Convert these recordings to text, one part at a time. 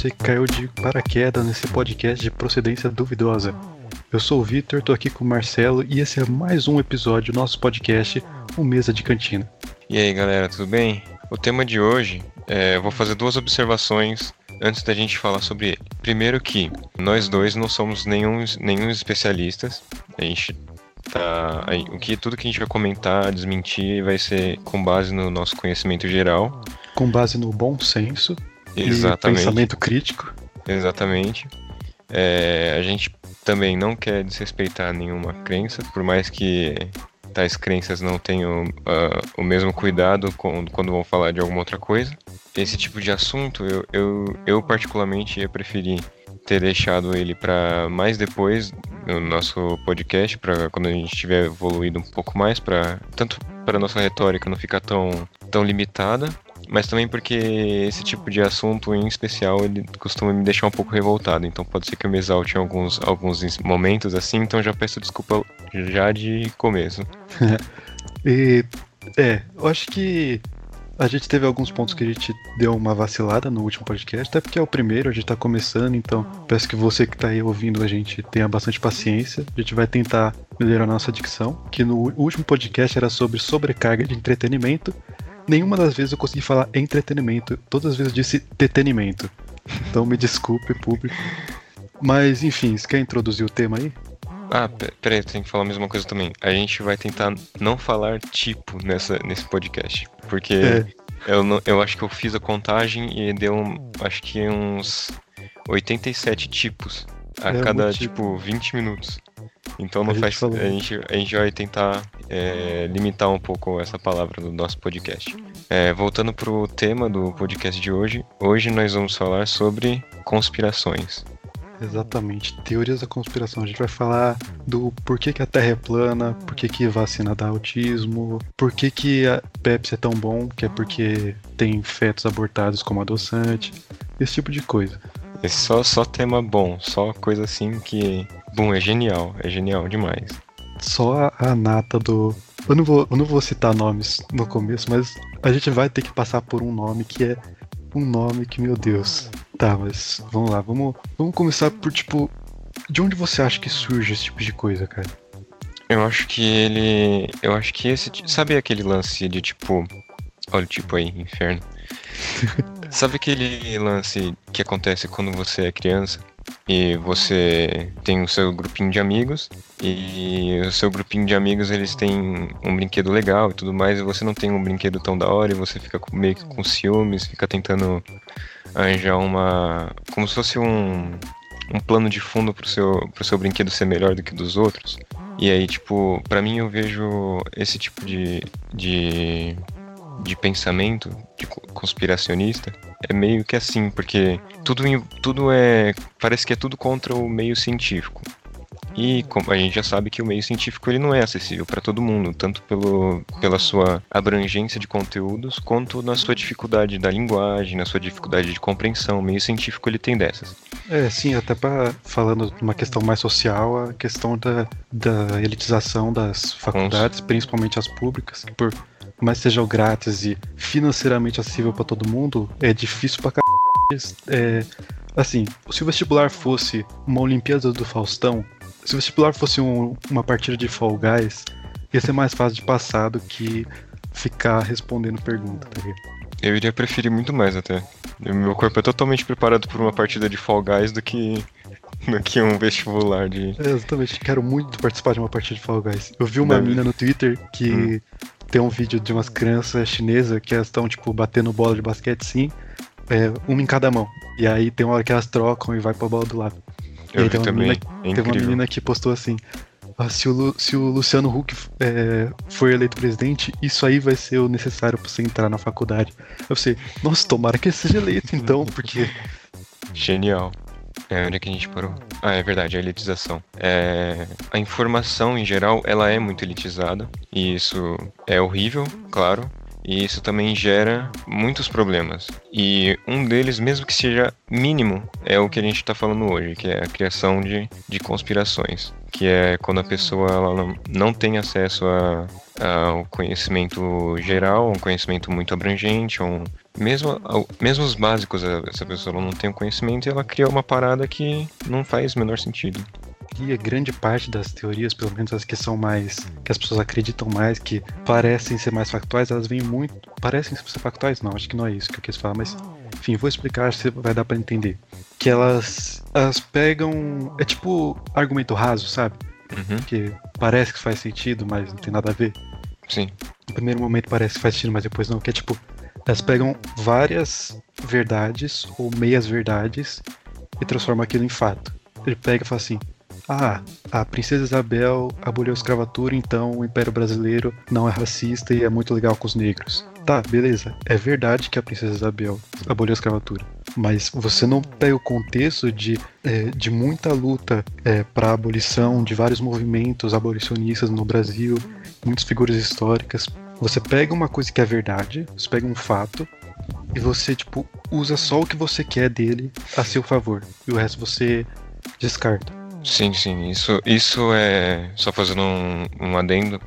você que caiu de paraquedas nesse podcast de procedência duvidosa. Eu sou o Vitor, tô aqui com o Marcelo e esse é mais um episódio do nosso podcast, o Mesa de Cantina. E aí galera, tudo bem? O tema de hoje, é, eu vou fazer duas observações antes da gente falar sobre ele. Primeiro que nós dois não somos nenhum, nenhum especialistas, a gente tá, o que tudo que a gente vai comentar, desmentir, vai ser com base no nosso conhecimento geral, com base no bom senso Exatamente. pensamento crítico. Exatamente. É, a gente também não quer desrespeitar nenhuma crença, por mais que tais crenças não tenham uh, o mesmo cuidado com, quando vão falar de alguma outra coisa. Esse tipo de assunto, eu, eu, eu particularmente ia preferir ter deixado ele para mais depois no nosso podcast, para quando a gente tiver evoluído um pouco mais, para tanto para nossa retórica não ficar tão, tão limitada mas também porque esse tipo de assunto em especial ele costuma me deixar um pouco revoltado, então pode ser que eu me exalte em alguns, alguns momentos assim, então já peço desculpa já de começo. e é, eu acho que a gente teve alguns pontos que a gente deu uma vacilada no último podcast, até porque é o primeiro, a gente tá começando, então peço que você que tá aí ouvindo a gente tenha bastante paciência. A gente vai tentar melhorar a nossa dicção, que no último podcast era sobre sobrecarga de entretenimento, nenhuma das vezes eu consegui falar entretenimento. Todas as vezes eu disse detenimento. Então me desculpe, público. Mas enfim, você quer introduzir o tema aí? Ah, peraí, tem que falar a mesma coisa também. A gente vai tentar não falar tipo nessa, nesse podcast. Porque é. eu, não, eu acho que eu fiz a contagem e deu, um, acho que uns 87 tipos a é, cada, tipo, 20 minutos. Então não a faz. Gente a, gente, a gente vai tentar é, limitar um pouco essa palavra do nosso podcast. É, voltando pro tema do podcast de hoje, hoje nós vamos falar sobre conspirações. Exatamente, teorias da conspiração. A gente vai falar do porquê que a Terra é plana, porquê que vacina dá autismo, porquê que a Pepsi é tão bom, que é porque tem fetos abortados como adoçante, esse tipo de coisa. Esse só, só tema bom, só coisa assim que. Bom, é genial, é genial demais. Só a, nata do. Eu não, vou, eu não vou citar nomes no começo, mas a gente vai ter que passar por um nome que é um nome que, meu Deus. Tá, mas vamos lá, vamos, vamos começar por tipo. De onde você acha que surge esse tipo de coisa, cara? Eu acho que ele. Eu acho que esse. Sabe aquele lance de tipo. Olha o tipo aí, inferno. Sabe aquele lance que acontece quando você é criança e você tem o seu grupinho de amigos e o seu grupinho de amigos eles têm um brinquedo legal e tudo mais e você não tem um brinquedo tão da hora e você fica meio que com ciúmes, fica tentando arranjar uma como se fosse um um plano de fundo pro seu pro seu brinquedo ser melhor do que dos outros. E aí, tipo, para mim eu vejo esse tipo de, de de pensamento de conspiracionista é meio que assim, porque tudo, tudo é. Parece que é tudo contra o meio científico. E a gente já sabe que o meio científico ele não é acessível para todo mundo, tanto pelo, pela sua abrangência de conteúdos, quanto na sua dificuldade da linguagem, na sua dificuldade de compreensão. O meio científico ele tem dessas. É, sim, até para falando de uma questão mais social, a questão da, da elitização das faculdades, principalmente as públicas, por mais seja grátis e financeiramente acessível para todo mundo, é difícil pra caralho. É, assim, se o vestibular fosse uma Olimpíada do Faustão, se o vestibular fosse um, uma partida de Fall Guys, ia ser mais fácil de passar do que ficar respondendo pergunta, tá ligado? Eu iria preferir muito mais até. Meu corpo é totalmente preparado por uma partida de Fall Guys do que do que um vestibular de. É, exatamente, quero muito participar de uma partida de Fall Guys. Eu vi uma Deve. mina no Twitter que hum tem um vídeo de umas crianças chinesas que elas estão, tipo, batendo bola de basquete sim, é, uma em cada mão. E aí tem uma hora que elas trocam e vai pra bola do lado. Eu tem uma, menina, é tem uma menina que postou assim. Ah, se, o, se o Luciano Huck é, for eleito presidente, isso aí vai ser o necessário para você entrar na faculdade. Eu sei, nossa, tomara que ele seja eleito então, porque. Genial. É, onde é que a gente parou? Ah, é verdade, a elitização. É, a informação, em geral, ela é muito elitizada. E isso é horrível, claro. E isso também gera muitos problemas. E um deles, mesmo que seja mínimo, é o que a gente está falando hoje, que é a criação de, de conspirações. Que é quando a pessoa ela não, não tem acesso a, ao conhecimento geral, um conhecimento muito abrangente, um, mesmo, mesmo os básicos, essa pessoa não tem o conhecimento e ela cria uma parada que não faz o menor sentido e grande parte das teorias, pelo menos as que são mais. que as pessoas acreditam mais, que parecem ser mais factuais, elas vêm muito. parecem ser factuais? Não, acho que não é isso que eu quis falar, mas. Enfim, vou explicar se vai dar para entender. Que elas. elas pegam. é tipo argumento raso, sabe? Uhum. Que parece que faz sentido, mas não tem nada a ver. Sim. No primeiro momento parece que faz sentido, mas depois não. Que é tipo. Elas pegam várias verdades ou meias verdades e transformam aquilo em fato. Ele pega e fala assim: ah, a princesa Isabel aboliu a escravatura, então o Império Brasileiro não é racista e é muito legal com os negros. Tá, beleza. É verdade que a princesa Isabel aboliu a escravatura. Mas você não pega o contexto de, é, de muita luta é, para a abolição, de vários movimentos abolicionistas no Brasil, muitas figuras históricas. Você pega uma coisa que é verdade, você pega um fato, e você, tipo, usa só o que você quer dele a seu favor. E o resto você descarta. Sim, sim. Isso, isso é. Só fazendo um, um adendo.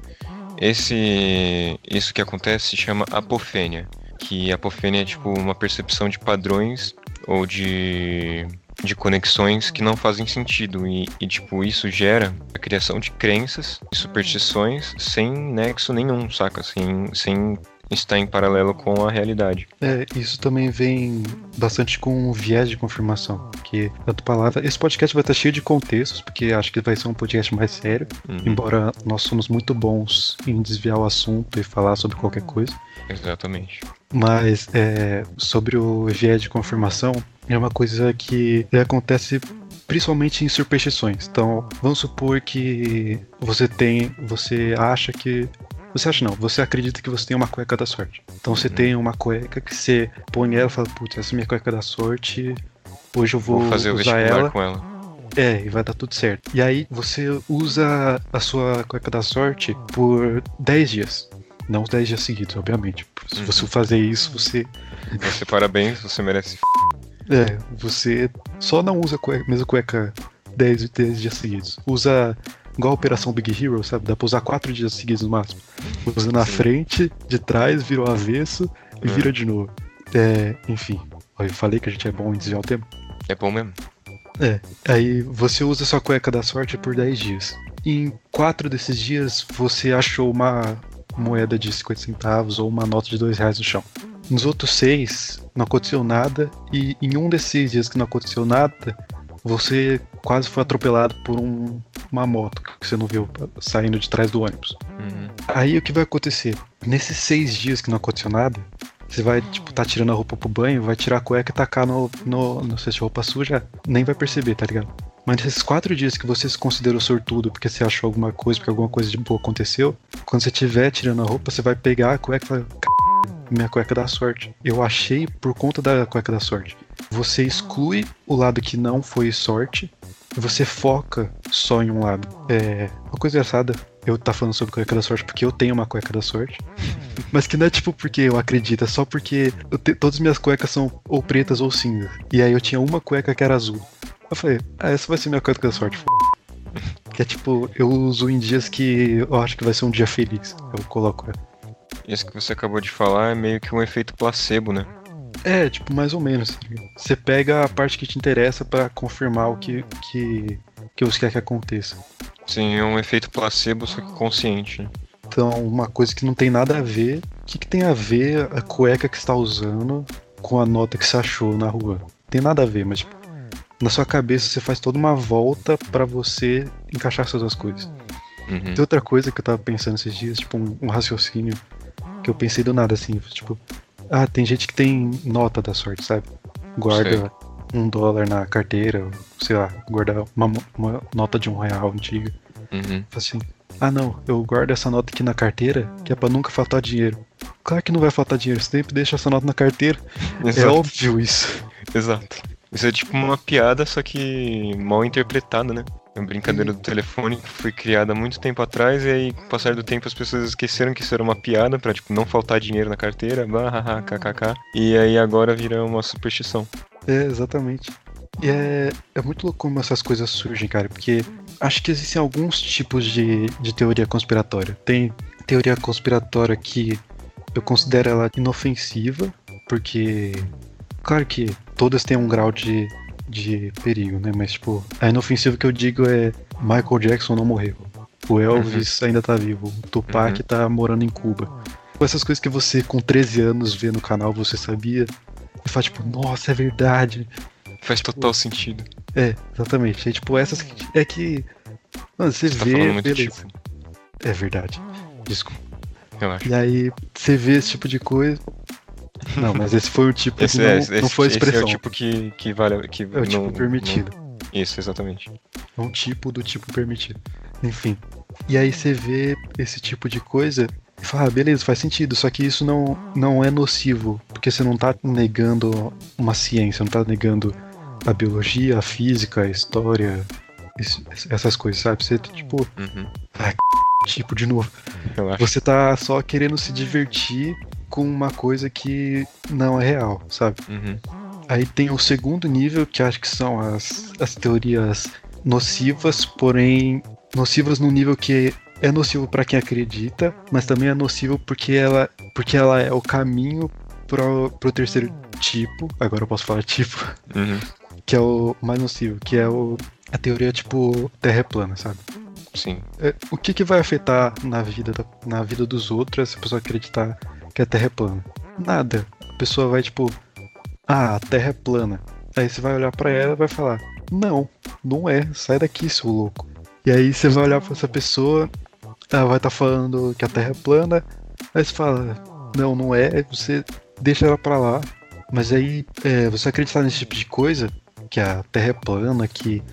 Esse. Isso que acontece se chama apofênia. Que apofênia é tipo uma percepção de padrões ou de de conexões que não fazem sentido e, e, tipo isso gera a criação de crenças e superstições sem nexo nenhum, saca? Sem, sem está em paralelo com a realidade. É, isso também vem bastante com um viés de confirmação, que tanto palavra, esse podcast vai estar cheio de contextos, porque acho que vai ser um podcast mais sério, uhum. embora nós somos muito bons em desviar o assunto e falar sobre qualquer coisa. Exatamente. Mas é, sobre o viés de confirmação, é uma coisa que acontece principalmente em superstições. Então, vamos supor que você tem, você acha que você acha não, você acredita que você tem uma cueca da sorte. Então você uhum. tem uma cueca que você põe ela e fala, putz, essa é minha cueca da sorte, hoje eu vou, vou fazer usar ela. com ela. É, e vai dar tudo certo. E aí você usa a sua cueca da sorte por 10 dias. Não os 10 dias seguidos, obviamente. Se uhum. você fazer isso, você. Você parabéns, você merece. É, você só não usa a cueca, mesma cueca 10, 10 dias seguidos. Usa igual a Operação Big Hero, sabe? Dá pra usar quatro dias seguidos no máximo. Usa na frente, de trás, vira o avesso e é. vira de novo. É, enfim, eu falei que a gente é bom em desviar o tempo. É bom mesmo. É, aí você usa sua cueca da sorte por 10 dias. em quatro desses dias você achou uma moeda de 50 centavos ou uma nota de 2 reais no chão. Nos outros seis não aconteceu nada, e em um desses dias que não aconteceu nada, você quase foi atropelado por um, uma moto que você não viu saindo de trás do ônibus. Uhum. Aí o que vai acontecer? Nesses seis dias que não aconteceu nada, você vai, tipo, tá tirando a roupa pro banho, vai tirar a cueca e tacar no, no, no cesto de roupa suja, nem vai perceber, tá ligado? Mas nesses quatro dias que você se considerou sortudo porque você achou alguma coisa, porque alguma coisa de boa aconteceu, quando você estiver tirando a roupa, você vai pegar a cueca e falar, minha cueca da sorte. Eu achei por conta da cueca da sorte. Você exclui o lado que não foi sorte e você foca só em um lado. É uma coisa engraçada. Eu tá falando sobre cueca da sorte porque eu tenho uma cueca da sorte. Mas que não é tipo porque eu acredito, é só porque te, todas as minhas cuecas são ou pretas ou cinza. E aí eu tinha uma cueca que era azul. Eu falei, ah, essa vai ser minha cueca da sorte. Que é tipo, eu uso em dias que eu acho que vai ser um dia feliz. Eu coloco ela. Isso que você acabou de falar é meio que um efeito placebo, né? É, tipo, mais ou menos. Você pega a parte que te interessa para confirmar o que, que, que você quer que aconteça. Sim, é um efeito placebo, só que consciente. Né? Então, uma coisa que não tem nada a ver. O que, que tem a ver a cueca que está usando com a nota que você achou na rua? Tem nada a ver, mas tipo, na sua cabeça você faz toda uma volta para você encaixar essas duas coisas. Uhum. Tem outra coisa que eu tava pensando esses dias, tipo, um, um raciocínio que eu pensei do nada, assim, tipo, ah, tem gente que tem nota da sorte, sabe? Guarda sei. um dólar na carteira, sei lá, guarda uma, uma nota de um real antiga. Uhum. Assim, ah não, eu guardo essa nota aqui na carteira, que é pra nunca faltar dinheiro. Claro que não vai faltar dinheiro, você sempre deixa essa nota na carteira. É Exato. É óbvio isso. Exato. Isso é tipo uma piada, só que mal interpretada, né? É uma brincadeira do telefone que foi criada há muito tempo atrás e aí, com o passar do tempo, as pessoas esqueceram que isso era uma piada pra, tipo, não faltar dinheiro na carteira, bah, kkk. E aí agora vira uma superstição. É, exatamente. E é, é muito louco como essas coisas surgem, cara, porque acho que existem alguns tipos de, de teoria conspiratória. Tem teoria conspiratória que eu considero ela inofensiva, porque, claro que todas têm um grau de de perigo, né? Mas, tipo, a inofensiva que eu digo é Michael Jackson não morreu. O Elvis uhum. ainda tá vivo. O Tupac uhum. tá morando em Cuba. Essas coisas que você, com 13 anos, vê no canal, você sabia. E fala, tipo, nossa, é verdade. Faz tipo, total sentido. É, exatamente. É tipo, essas que, é que. Mano, você, você tá vê. Tá beleza. Tipo. É verdade. Desculpa. Relaxa. E aí, você vê esse tipo de coisa. Não, mas esse foi o tipo esse, que não, é, esse, não foi expressão. Esse é o tipo que, que vale. Que é o tipo permitido. Não... Isso, exatamente. É um tipo do tipo permitido. Enfim. E aí você vê esse tipo de coisa e fala, ah, beleza, faz sentido, só que isso não, não é nocivo, porque você não tá negando uma ciência, não tá negando a biologia, a física, a história, essas coisas, sabe? Você, tipo, uhum. ah, tipo, de novo. Você tá só querendo se divertir com uma coisa que não é real, sabe? Uhum. Aí tem o segundo nível, que acho que são as, as teorias nocivas, porém nocivas no nível que é nocivo para quem acredita, mas também é nocivo porque ela, porque ela é o caminho pro, pro terceiro tipo, agora eu posso falar tipo, uhum. que é o mais nocivo, que é o, a teoria tipo terra é plana, sabe? Sim. É, o que, que vai afetar na vida, na vida dos outros se a pessoa acreditar que a Terra é plana? Nada. A pessoa vai tipo, ah, a Terra é plana. Aí você vai olhar para ela e vai falar, não, não é, sai daqui, seu louco. E aí você vai olhar para essa pessoa, ela vai estar tá falando que a Terra é plana, aí você fala, não, não é, você deixa ela pra lá. Mas aí, é, você acreditar nesse tipo de coisa, que a Terra é plana, que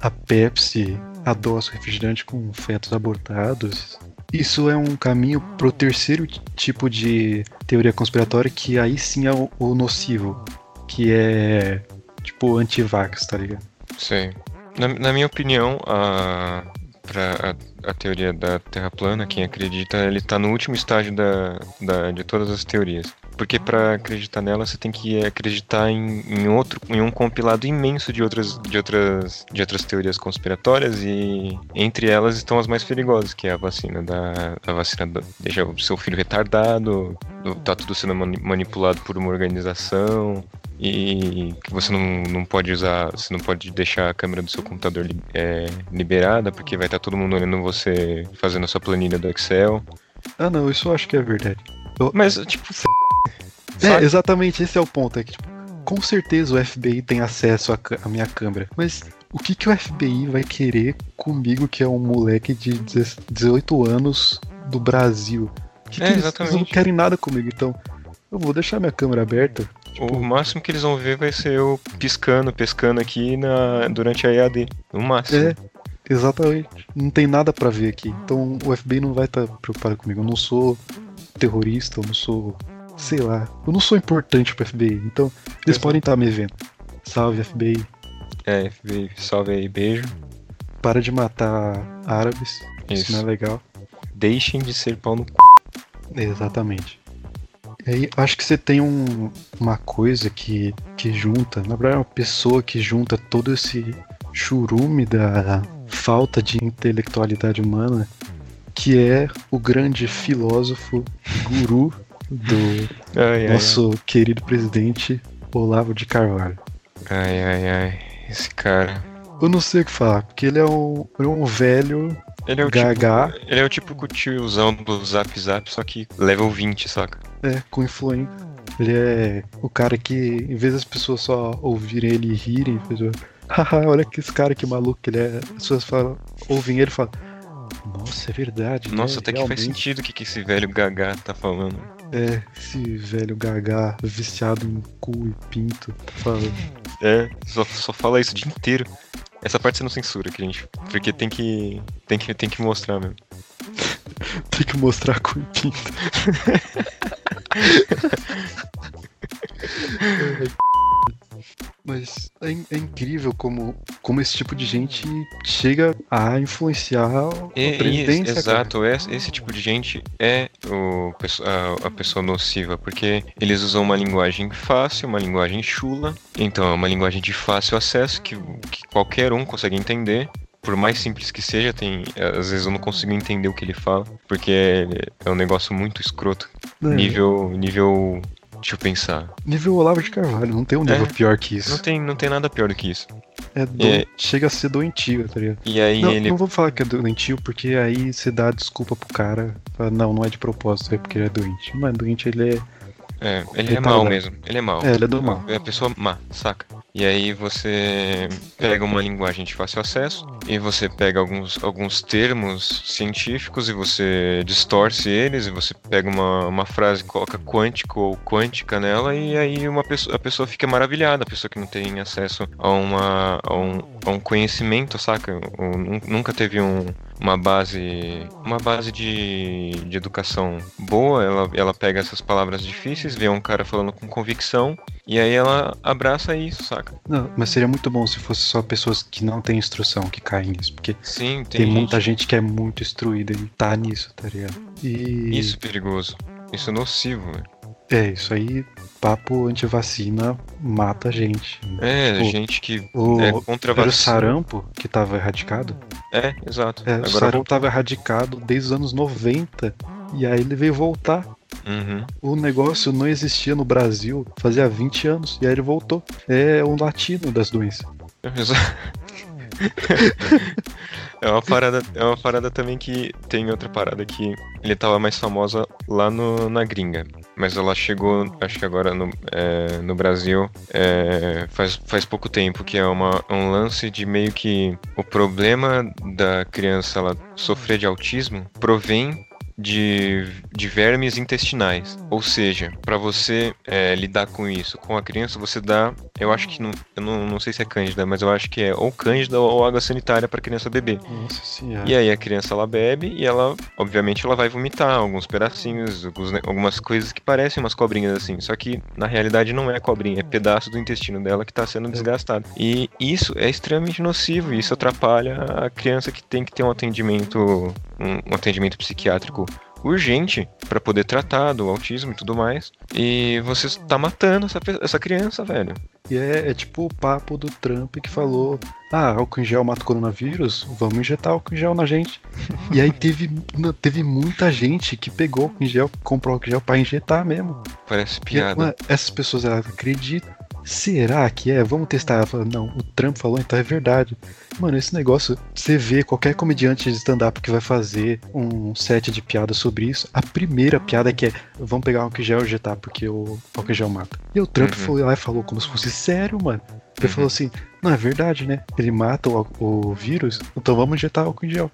a Pepsi adoça refrigerante com fetos abortados, isso é um caminho pro terceiro tipo de teoria conspiratória, que aí sim é o, nocivo, que é tipo anti-vax, tá ligado? Sim. Na, na minha opinião, a, pra a, a, teoria da Terra plana, quem acredita, ele tá no último estágio da, da, de todas as teorias. Porque para acreditar nela, você tem que acreditar em, em, outro, em um compilado imenso de outras, de outras, de outras teorias conspiratórias e entre elas estão as mais perigosas, que é a vacina da a vacina da, deixa o seu filho retardado, do, tá tudo sendo manipulado por uma organização e que você não, não pode usar, você não pode deixar a câmera do seu computador é, liberada porque vai estar tá todo mundo olhando você fazendo a sua planilha do Excel. Ah, não, isso eu acho que é verdade. Eu... Mas, tipo, é, exatamente, esse é o ponto. É que, tipo, com certeza o FBI tem acesso à minha câmera. Mas o que, que o FBI vai querer comigo, que é um moleque de 18 anos do Brasil? Que é, que eles, eles, não querem nada comigo, então eu vou deixar minha câmera aberta. Tipo... O máximo que eles vão ver vai ser eu piscando, pescando aqui na, durante a EAD. No máximo. É, exatamente. Não tem nada para ver aqui. Então o FBI não vai estar tá preocupado comigo. Eu não sou terrorista, eu não sou sei lá, eu não sou importante pro FBI, então eles podem estar me vendo. Salve, FBI. É, FBI, salve aí, beijo. Para de matar árabes, isso, isso não é legal. Deixem de ser pau no c... Exatamente. E aí, acho que você tem um, uma coisa que, que junta, na verdade é uma pessoa que junta todo esse churume da falta de intelectualidade humana, que é o grande filósofo, guru do ai, nosso ai, querido presidente Olavo de Carvalho. Ai, ai, ai. Esse cara. Eu não sei o que falar, porque ele é um, é um velho ele é o gaga. Tipo, ele é o tipo o tiozão do Zap Zap, só que level 20, saca? É, com influência. Ele é o cara que, em vez das pessoas só ouvirem ele e rirem, fez haha, olha que esse cara que maluco que ele é. As pessoas falam, ouvem ele e falam, nossa, é verdade. Nossa, né? até Realmente. que faz sentido o que, que esse velho gaga tá falando. É, esse velho gagá viciado em cu e pinto falando. É, só, só fala isso o dia inteiro. Essa parte você não censura, que a gente. Porque tem que. Tem que, tem que mostrar mesmo. tem que mostrar cu e pinto. Mas É, é incrível como, como esse tipo de gente chega a influenciar a E- e- presidência. exato, esse, esse tipo de gente é o, a, a pessoa nociva, porque eles usam uma linguagem fácil, uma linguagem chula, então é uma linguagem de fácil acesso que, que qualquer um consegue entender. Por mais simples que seja, tem. Às vezes eu não consigo entender o que ele fala, porque é, é um negócio muito escroto. É, Nível. nível. Deixa eu pensar. Nível Olavo de Carvalho, não tem um nível É. pior que Não isso. tem, não tem nada pior do que isso. É do- Chega a ser doentio, tá ligado? E aí Não, ele. não vou falar que é doentio, porque aí você dá desculpa pro cara. Fala, não, não é de propósito, é porque ele é doente. Não é doente, ele é. É, ele é mal mesmo. Ele é mal. É, ele é do mal. É a pessoa má, saca? E aí você pega uma linguagem de fácil acesso e você pega alguns, alguns termos científicos e você distorce eles e você pega uma, uma frase, coloca quântico ou quântica nela e aí uma pessoa, a pessoa fica maravilhada, a pessoa que não tem acesso a, uma, a, um, a um conhecimento, saca? Ou nun- nunca teve um, uma base uma base de, de educação boa, ela, ela pega essas palavras difíceis, vê um cara falando com convicção e aí ela abraça isso, saca? Não, mas seria muito bom se fosse só pessoas que não têm instrução que caem nisso. Porque Sim, tem, tem, muita gente que é muito instruída e tá nisso, tá ligado? E. Isso é perigoso. Isso é nocivo, velho. É, isso aí, papo antivacina mata a gente. É, O- gente que O, é contra a era o sarampo que tava erradicado. É, exato. É, o Agora sarampo voltou. tava erradicado desde os anos 90. E aí ele veio voltar. Uhum. O negócio não existia no Brasil fazia 20 anos. E aí ele voltou. É um latino das doenças. Exa- É uma parada, é uma parada também que tem outra parada que ele tava mais famosa lá no, na gringa, mas ela chegou, acho que agora no, é, no Brasil é, faz, faz pouco tempo, que é uma, um lance de meio que o problema da criança ela sofrer de autismo provém de, de vermes intestinais. Ou seja, para você é, lidar com isso com a criança, você dá. Eu acho que não. Eu não, não sei se é cândida, mas eu acho que é ou cândida ou água sanitária para criança beber. Nossa senhora. E aí a criança ela bebe e ela, obviamente, ela vai vomitar alguns pedacinhos, alguns ne- algumas coisas que parecem umas cobrinhas assim. Só que na realidade não é cobrinha, é pedaço do intestino dela que tá sendo desgastado. E isso é extremamente nocivo, e isso atrapalha a criança que tem que ter um atendimento, um, um atendimento psiquiátrico urgente para poder tratar do autismo e tudo mais. E você tá matando essa, essa criança, velho. E é, é tipo o papo do Trump que falou: Ah, álcool em gel mata o coronavírus? Vamos injetar álcool em gel na gente. e aí teve, teve muita gente que pegou álcool em gel, comprou álcool em gel pra injetar mesmo. Parece E, piada. mano, essas pessoas elas acreditam. Será que é? Vamos testar. Ela não, o Trump falou, então é verdade. Mano, esse negócio, você vê qualquer comediante de stand-up que vai fazer um set de piadas sobre isso, a primeira piada é que é, vamos pegar álcool gel e injetar, porque o álcool em gel mata. E o Trump Uhum. foi lá e falou como se fosse sério, mano. Ele Uhum. falou assim, não, é verdade, né? Ele mata o, o vírus, então vamos injetar álcool em gel.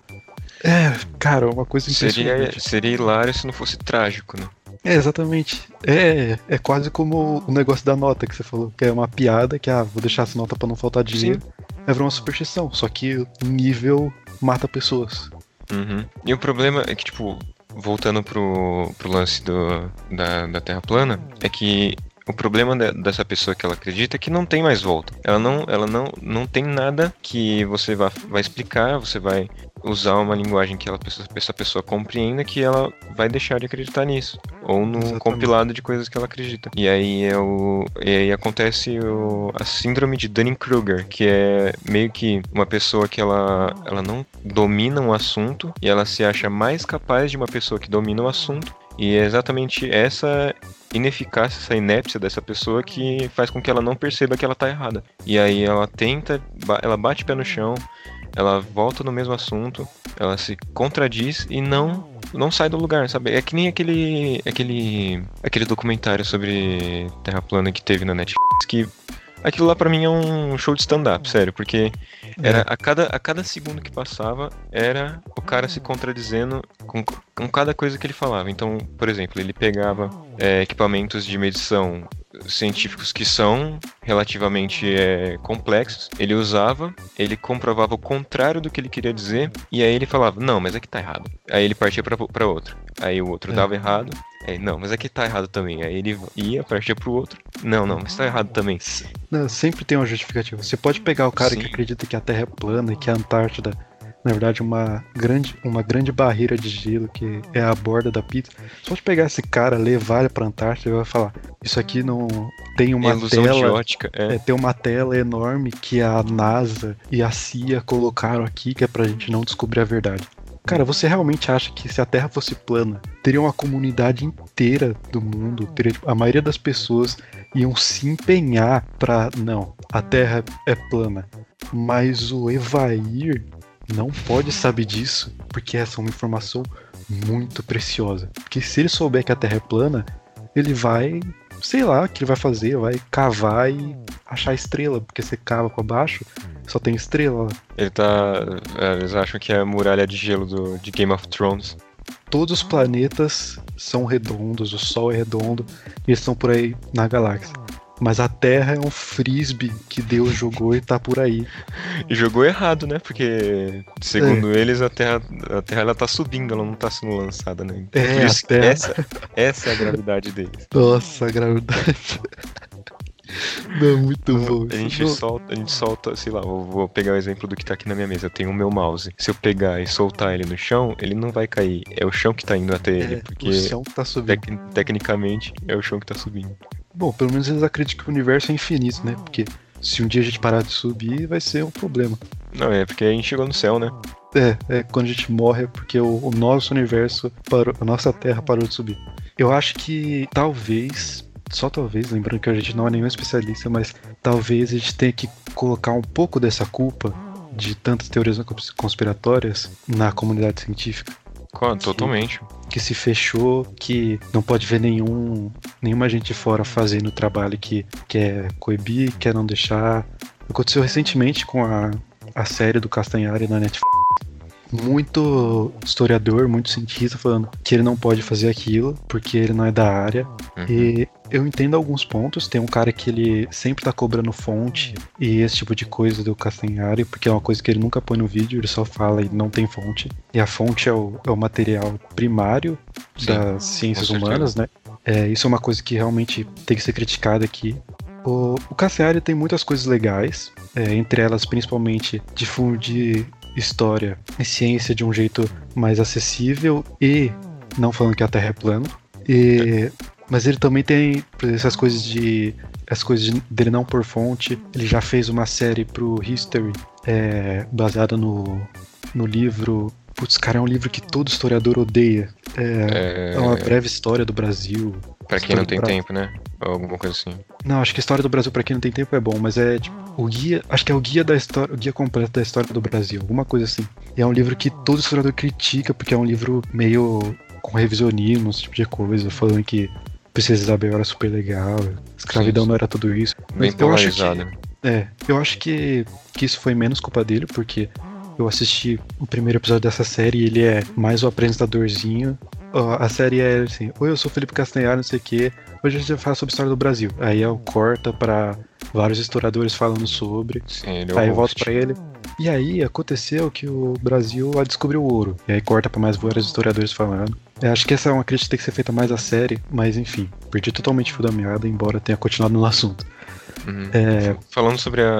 É, cara, uma coisa Seria, impressionante. seria hilário se não fosse trágico, né? É, exatamente. É, é quase como o negócio da nota que você falou, que é uma piada, que ah, vou deixar essa nota pra não faltar dinheiro. É virou uma superstição, só que o nível mata pessoas. Uhum. E o problema é que, tipo, voltando pro, pro lance do, da, da Terra plana, é que o problema de- dessa pessoa que ela acredita é que não tem mais volta. Ela não, ela não, não tem nada que você vai, vai explicar, você vai usar uma linguagem que ela, essa pessoa compreenda que ela vai deixar de acreditar nisso. Ou no Exatamente. compilado de coisas que ela acredita. E aí, é o, e aí acontece o, a síndrome de Dunning-Kruger, que é meio que uma pessoa que ela, ela não domina um assunto e ela se acha mais capaz de uma pessoa que domina o assunto. E é exatamente essa ineficácia, essa inépcia dessa pessoa que faz com que ela não perceba que ela tá errada. E aí ela tenta, ela bate o pé no chão, ela volta no mesmo assunto, ela se contradiz e não não sai do lugar, sabe? É que nem aquele aquele aquele documentário sobre Terra plana que teve na Netflix que aquilo lá pra mim é um show de stand-up, sério, porque era a cada, a cada segundo que passava era o cara se contradizendo com, com cada coisa que ele falava. Então, por exemplo, ele pegava é, equipamentos de medição científicos que são relativamente é, complexos, ele usava, ele comprovava o contrário do que ele queria dizer, e aí ele falava, não, mas aqui tá errado. Aí ele partia pra outro. Aí o outro É. dava errado, Aí, não, mas aqui tá errado também. Aí ele ia, partia pro outro. Não, não, mas tá errado também. Não, sempre tem uma justificativa. Você pode pegar o cara Sim. que acredita que a Terra é plana e que a Antártida, na verdade, é uma grande, uma grande barreira de gelo que é a borda da pizza. Você pode pegar esse cara, levar ele pra Antártida e vai falar: Isso aqui não tem uma Ilusão de tela. ótica. É. É, tem uma tela enorme que a NASA e a CIA colocaram aqui que é pra gente não descobrir a verdade. Cara, você realmente acha que se a Terra fosse plana, teria uma comunidade inteira do mundo, teria, tipo, a maioria das pessoas iam se empenhar pra. Não, a Terra é plana. Mas o Evair não pode saber disso, porque essa é uma informação muito preciosa. Porque se ele souber que a Terra é plana, ele vai, sei lá, o que ele vai fazer, vai cavar e achar estrela, porque você cava pra baixo, só tem estrela lá. Ele tá. é, Eles acham que é a muralha de gelo do, de Game of Thrones. Todos os planetas são redondos, o Sol é redondo, e eles estão por aí na galáxia. Mas a Terra é um frisbee que Deus jogou e tá por aí. E jogou errado, né? Porque, segundo eles, a Terra, a Terra ela tá subindo, ela não tá sendo lançada, né? Então, É, isso Terra- essa, essa é a gravidade deles. Nossa, a gravidade. Não, muito bom. A gente solta, a gente solta, sei lá, vou pegar o exemplo do que tá aqui na minha mesa. Eu tenho o meu mouse. Se eu pegar e soltar ele no chão, ele não vai cair. É o chão que tá indo até ele, é, porque o céu tá subindo. tec- tecnicamente é o chão que tá subindo. Bom, pelo menos eles acreditam que o universo é infinito, né? Porque se um dia a gente parar de subir, vai ser um problema. Não, é porque a gente chegou no céu, né? É, é quando a gente morre é porque o, o nosso universo parou, a nossa Terra parou de subir. Eu acho que talvez, só talvez, lembrando que a gente não é nenhum especialista, mas talvez a gente tenha que colocar um pouco dessa culpa de tantas teorias cons- conspiratórias na comunidade científica. Totalmente. que se fechou, que não pode ver nenhum, nenhuma gente fora fazendo o trabalho que quer coibir, quer não deixar. Aconteceu recentemente com a, a série do Castanhari na Netflix. Muito historiador, muito cientista falando que ele não pode fazer aquilo porque ele não é da área. Uhum. E eu entendo alguns pontos. Tem um cara que ele sempre tá cobrando fonte e esse tipo de coisa do Castanhari, porque é uma coisa que ele nunca põe no vídeo, ele só fala e não tem fonte. E a fonte é o, é o material primário Sim, das ciências humanas, né? É, isso é uma coisa que realmente tem que ser criticada aqui. O, o Cassiari tem muitas coisas legais, é, entre elas principalmente difundir história e ciência de um jeito mais acessível e não falando que a Terra é plana. E, mas ele também tem essas coisas de as coisas de- dele não por fonte. Ele já fez uma série pro History é, baseada no, no livro. Putz, cara, é um livro que todo historiador odeia. É, É, é uma breve história do Brasil. Pra quem não tem tempo, né? Ou alguma coisa assim. Não, acho que a história do Brasil, pra quem não tem tempo, é bom, mas é tipo, o guia. Acho que é o guia da história, o guia completo da história do Brasil, alguma coisa assim. E é um livro que todo historiador critica, porque é um livro meio com revisionismo, esse tipo de coisa, falando que Princesa Isabel era super legal, escravidão Sim, não era tudo isso. Bem Mas eu acho que- polarizado. É, eu acho que, que isso foi menos culpa dele, porque eu assisti o primeiro episódio dessa série e ele é mais o apresentadorzinho. Ó, a série é assim, oi, eu sou Felipe Castanhar, não sei o quê. Hoje a gente vai falar sobre a história do Brasil. Aí eu corta pra vários historiadores falando sobre. Sim, ele é Aí eu volto pra ele. E aí aconteceu que o Brasil descobriu o ouro. E aí corta pra mais vários historiadores falando. Eu acho que essa é uma crítica que tem que ser feita mais a série, mas enfim, perdi totalmente o fio da meada, embora tenha continuado no assunto. Uhum. É, Falando sobre a,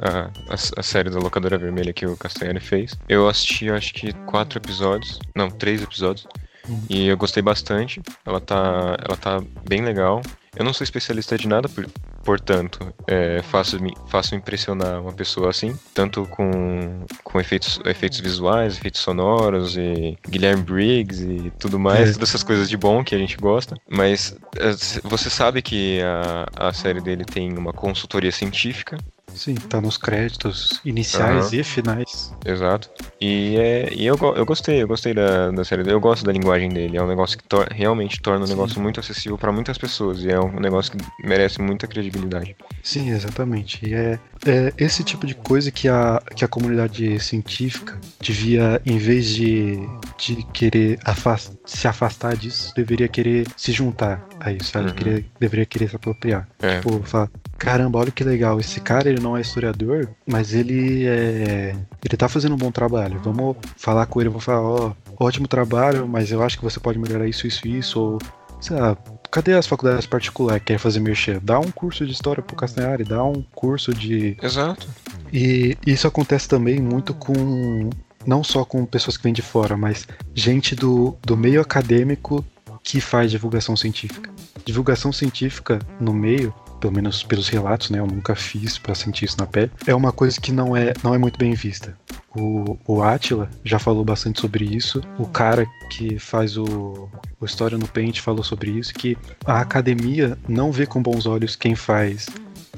a, a, a série da Locadora Vermelha que o Castanhari fez, eu assisti acho que quatro episódios, não, três episódios, Uhum. e eu gostei bastante. Ela tá, ela tá bem legal. Eu não sou especialista de nada, por, portanto, é fácil, me- fácil impressionar uma pessoa assim, tanto com, com efeitos, efeitos visuais, efeitos sonoros e Guilherme Briggs e tudo mais, É. todas essas coisas de bom que a gente gosta. Mas é, c- você sabe que a, a série dele tem uma consultoria científica, sim, tá nos créditos iniciais Aham. e finais. exato. E, é, e eu, eu gostei, eu gostei da, da série dele, eu gosto da linguagem dele. É um negócio que tor- realmente torna o Sim. negócio muito acessível para muitas pessoas e é um negócio que merece muita credibilidade. Sim, exatamente. E é, é esse tipo de coisa que a, que a comunidade científica devia, em vez de, de querer afas- se afastar disso, deveria querer se juntar a isso, sabe? Uhum. Querer- deveria querer se apropriar. É. Tipo, falar, caramba, olha que legal, esse cara ele não é historiador, mas ele é. Ele tá fazendo um bom trabalho. Vamos falar com ele, vou falar, ó, ótimo trabalho, mas eu acho que você pode melhorar isso, isso, isso, ou sei lá, cadê as faculdades particulares que querem fazer merchan? Dá um curso de história pro Castanhari, dá um curso de. Exato. E isso acontece também muito com. Não só com pessoas que vêm de fora, mas gente do, do meio acadêmico que faz divulgação científica. Divulgação científica no meio, pelo menos pelos relatos, né? Eu nunca fiz para sentir isso na pele. É uma coisa que não é, não é muito bem vista. O, o Atila já falou bastante sobre isso. O cara que faz o, o História no Paint falou sobre isso, que a academia não vê com bons olhos quem faz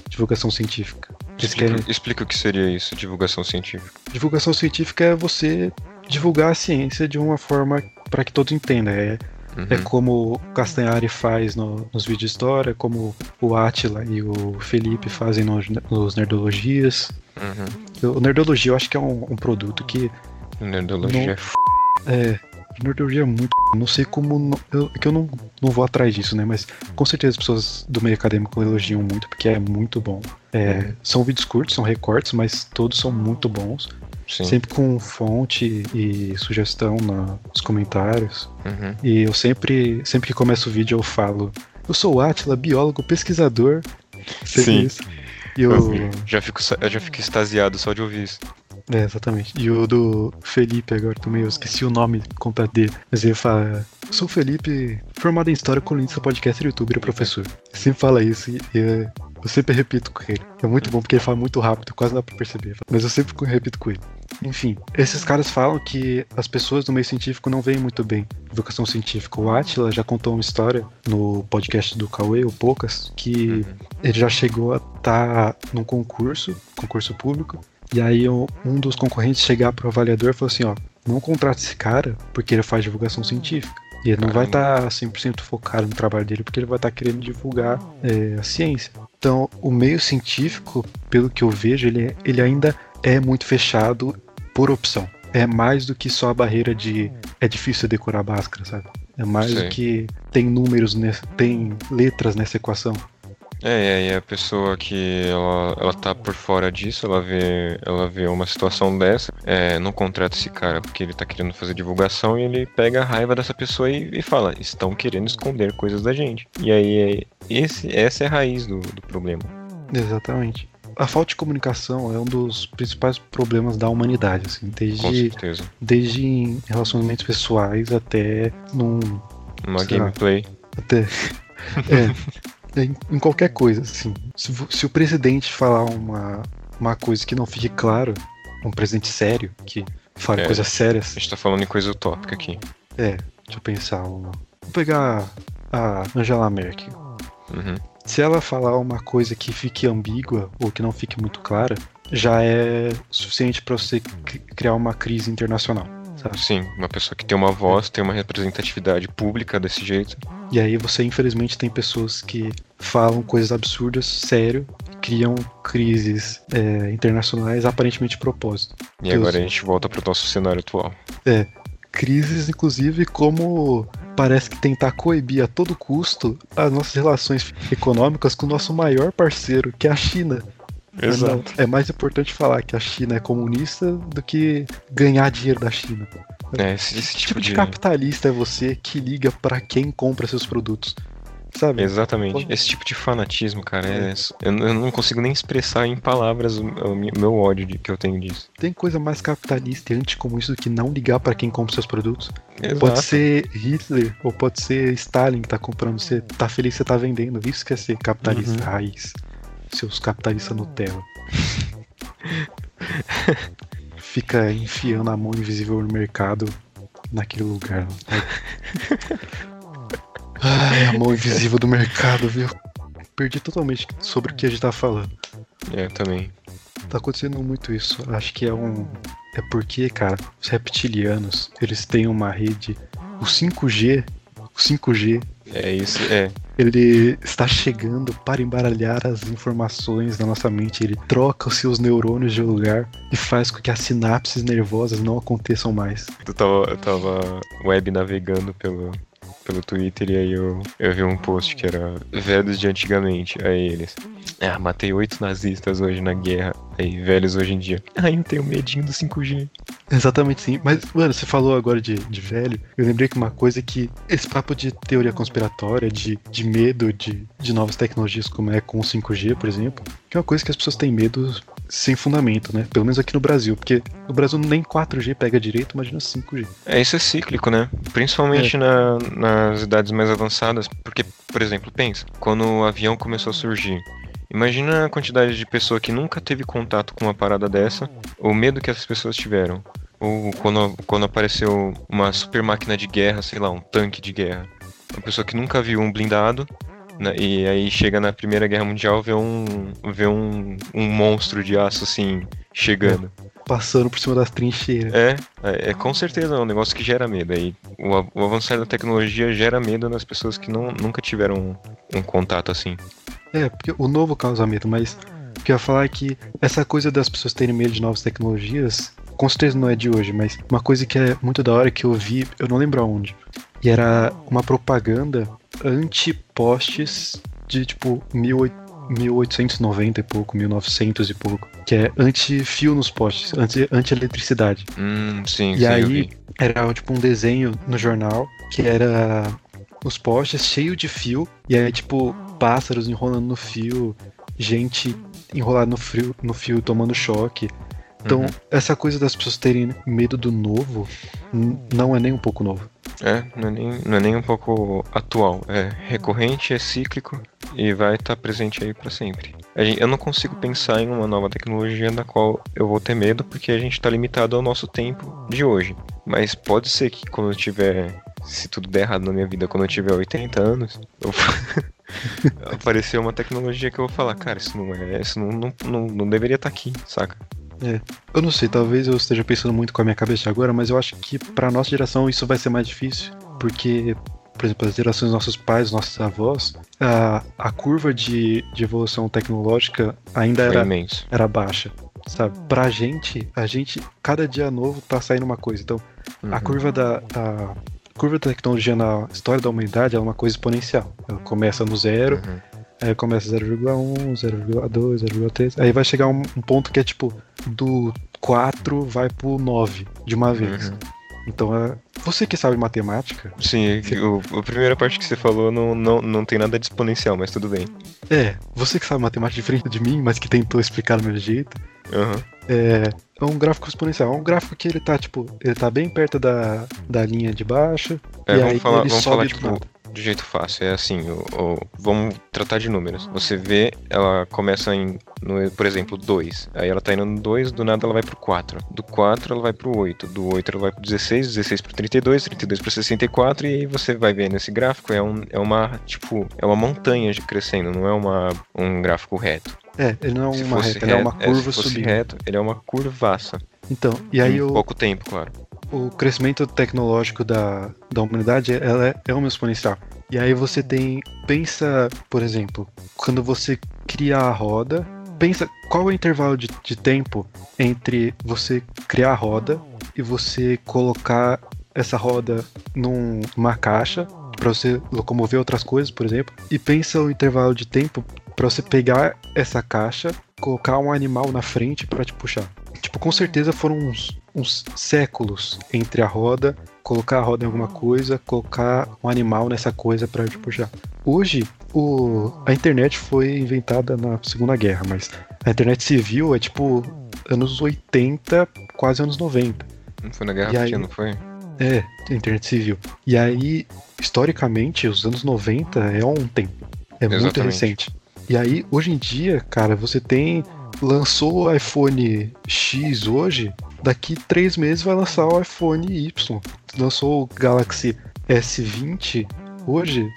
divulgação científica. Explica, querem... explica o que seria isso, divulgação científica. Divulgação científica é você divulgar a ciência de uma forma para que todos entendam. É, Uhum. é como o Castanhari faz no- nos vídeos de história, como o Atila e o Felipe fazem nos, nos Nerdologias. Uhum. O Nerdologia eu acho que é um, um produto que Nerdologia Não- é f... É, nerdologia é muito. Não sei como. não- eu, é que eu não, não vou atrás disso, né? Mas com certeza as pessoas do meio acadêmico elogiam muito, porque é muito bom. É, são vídeos curtos, são recortes, mas todos são muito bons. Sim. Sempre com fonte e sugestão na- nos comentários. Uhum. E eu sempre, sempre que começo o vídeo, eu falo: Eu sou o Atila, biólogo, pesquisador. Sim. isso. E o, Eu já fico, eu já fico extasiado só de ouvir isso. É, exatamente. E o do Felipe agora também, eu esqueci o nome completo dele. Mas ele fala: Sou o Felipe, formado em História, colunista, podcaster, youtuber e professor. Sempre fala isso e, e, é, eu sempre repito com ele. É muito bom porque ele fala muito rápido, quase dá pra perceber. Mas eu sempre repito com ele. Enfim, esses caras falam que as pessoas do meio científico não veem muito bem divulgação científica. O Atila já contou uma história no podcast do Cauê, o Poucas, que ele já chegou a estar num concurso, concurso público, e aí um dos concorrentes chegar pro avaliador e falou assim, ó, não contrata esse cara porque ele faz divulgação científica. E ele não vai estar 100% focado no trabalho dele porque ele vai estar querendo divulgar é, a ciência. Então, o meio científico, pelo que eu vejo, ele, ele ainda é muito fechado por opção. É mais do que só a barreira de é difícil decorar Bhaskara, sabe? É mais Sei. do que tem números, nessa, tem letras nessa equação. É, e aí a pessoa que ela, ela tá por fora disso, ela vê, ela vê uma situação dessa, é, não contrata esse cara porque ele tá querendo fazer divulgação e ele pega a raiva dessa pessoa e, e fala, estão querendo esconder coisas da gente. E aí é, esse, essa é a raiz do, do problema. Exatamente. A falta de comunicação é um dos principais problemas da humanidade, assim, desde, desde em relacionamentos pessoais até num. Uma Sei lá. gameplay. até. é, em, em qualquer coisa, assim. Se, se o presidente falar uma, uma coisa que não fique claro, um presidente sério, que fale É. coisas sérias, A gente tá falando em coisa utópica aqui. é, deixa eu pensar. uma- Vou pegar a Angela Merkel. Uhum. Se ela falar uma coisa que fique ambígua ou que não fique muito clara, já é suficiente para você cri- criar uma crise internacional, sabe? Sim, uma pessoa que tem uma voz, tem uma representatividade pública desse jeito. E aí você infelizmente tem pessoas que falam coisas absurdas, sério, criam crises é, internacionais aparentemente de propósito. E Deus. agora a gente volta pro nosso cenário atual. Crises, inclusive, como parece que tentar coibir a todo custo as nossas relações econômicas com o nosso maior parceiro, que é a China. Não, é mais importante falar que a China é comunista do que ganhar dinheiro da China. É, esse, esse Que tipo tipo de de. capitalista é você que liga pra quem compra seus produtos? Sabe? Exatamente. Esse tipo de fanatismo, cara, é... eu, eu não consigo nem expressar em palavras o, o meu ódio de, que eu tenho disso. Tem coisa mais capitalista e anticomunista do que não ligar pra quem compra seus produtos? Exato. Pode ser Hitler ou pode ser Stalin que tá comprando. Você tá feliz que você tá vendendo. Isso que é ser capitalista Uhum. raiz. Seus capitalistas Nutella. Fica enfiando a mão invisível no mercado naquele lugar. Ai, a mão invisível do mercado, viu? Perdi totalmente sobre o que a gente tá falando. É, também. Tá acontecendo muito isso. Acho que é um. É porque, cara, os reptilianos, eles têm uma rede. O 5G. O 5G, É isso, é. Ele está chegando para embaralhar as informações da nossa mente. Ele troca os seus neurônios de lugar e faz com que as sinapses nervosas não aconteçam mais. Eu tava, eu tava web navegando pelo, pelo Twitter e aí eu, eu vi um post que era velhos de antigamente. Aí eles. Ah, matei oito nazistas hoje na guerra. Aí, velhos hoje em dia. Ai, eu tenho medinho do 5G. Exatamente sim. Mas, mano, você falou agora de, de velho. Eu lembrei que uma coisa é que esse papo de teoria conspiratória, de, de medo de, de novas tecnologias, como é com o 5G, por exemplo, que é uma coisa que as pessoas têm medo sem fundamento, né? Pelo menos aqui no Brasil, porque no Brasil nem 4G pega direito, imagina 5G. É, isso é cíclico, né? Principalmente é. na, nas idades mais avançadas, porque, por exemplo, pensa, quando o avião começou a surgir, Imagina a quantidade de pessoa que nunca teve contato com uma parada dessa, o medo que essas pessoas tiveram. Ou quando, quando apareceu uma super máquina de guerra, sei lá, um tanque de guerra. Uma pessoa que nunca viu um blindado, né, e aí chega na Primeira Guerra Mundial vê um, vê um, um monstro de aço assim chegando. Passando por cima das trincheiras. É, é, é com certeza é um negócio que gera medo. Aí, o, o avançar da tecnologia gera medo nas pessoas que não, nunca tiveram um, um contato assim. É, porque o novo causa medo, mas o que eu ia falar é que essa coisa das pessoas terem medo de novas tecnologias, com certeza não é de hoje, mas uma coisa que é muito da hora que eu vi, eu não lembro aonde, e era uma propaganda anti-postes de tipo 1890 e pouco, 1900 e pouco, que é anti-fio nos postes, anti-eletricidade. Hum, sim, e sim, aí era tipo um desenho no jornal que era os postes cheio de fio, e aí tipo pássaros enrolando no fio, gente enrolada no fio, no fio tomando choque. Então, uhum. essa coisa das pessoas terem medo do novo não é nem um pouco novo. É, não é nem, não é nem um pouco atual. É recorrente, é cíclico e vai estar tá presente aí para sempre. Eu não consigo pensar em uma nova tecnologia da qual eu vou ter medo porque a gente está limitado ao nosso tempo de hoje. Mas pode ser que quando eu tiver, se tudo der errado na minha vida, quando eu tiver 80 anos, eu aparecer uma tecnologia que eu vou falar, cara, isso não é, isso não, não, não, não deveria estar tá aqui, saca? É, eu não sei, talvez eu esteja pensando muito com a minha cabeça agora, mas eu acho que para nossa geração isso vai ser mais difícil, porque, por exemplo, as gerações dos nossos pais, nossos avós, a, a curva de, de evolução tecnológica ainda era, era baixa, sabe? Pra gente, a gente, cada dia novo tá saindo uma coisa, então uhum. a curva da, a, curva da tecnologia na história da humanidade é uma coisa exponencial. Ela começa no zero, uhum. Aí começa 0,1, 0,2, 0,3, aí vai chegar um, um, ponto que é tipo do 4 vai pro 9 de uma vez. Uhum. Então, é, você que sabe matemática. Sim, você... o, a primeira parte que você falou não, não, não tem nada de exponencial, mas tudo bem. É, você que sabe matemática diferente de mim, mas que tentou explicar do meu jeito. Uhum. É, é um gráfico exponencial. É um gráfico que ele tá, tipo, ele tá bem perto da, da linha de baixo. É, e aí falar, ele vamos sobe falar, tipo, nada de jeito fácil. É assim, o, o, vamos tratar de números. Você vê, ela começa em, no, por exemplo, 2. Aí ela tá indo no 2, do nada ela vai pro 4. Do 4 ela vai pro 8. Do 8 ela vai pro 16, 16 pro 32, 32 pro 64. E aí você vai ver nesse gráfico, é, um, é uma, tipo, é uma montanha de crescendo, não é uma, um gráfico reto. É, ele não é uma reta, ele é uma curva é, se subindo. reto, ele é uma curvaça. Então, e aí o... pouco tempo, claro o crescimento tecnológico da, da humanidade ela é, é uma exponencial. E aí você tem. Pensa, por exemplo, quando você cria a roda, pensa qual é o intervalo de, de tempo entre você criar a roda e você colocar essa roda numa caixa para você locomover outras coisas, por exemplo, e pensa o intervalo de tempo para você pegar essa caixa, colocar um animal na frente para te puxar. Tipo, com certeza foram uns, uns séculos entre a roda, colocar a roda em alguma coisa, colocar um animal nessa coisa para te puxar. Hoje, o, a internet foi inventada na Segunda Guerra, mas a internet civil é tipo anos 80, quase anos 90. Não foi na Guerra Fria, não foi? É, a internet civil. E aí, historicamente, os anos 90 é ontem. É Exatamente. muito recente. E aí, hoje em dia, cara, você tem lançou o iPhone X hoje, daqui três meses vai lançar o iPhone Y. Lançou o Galaxy S20 hoje,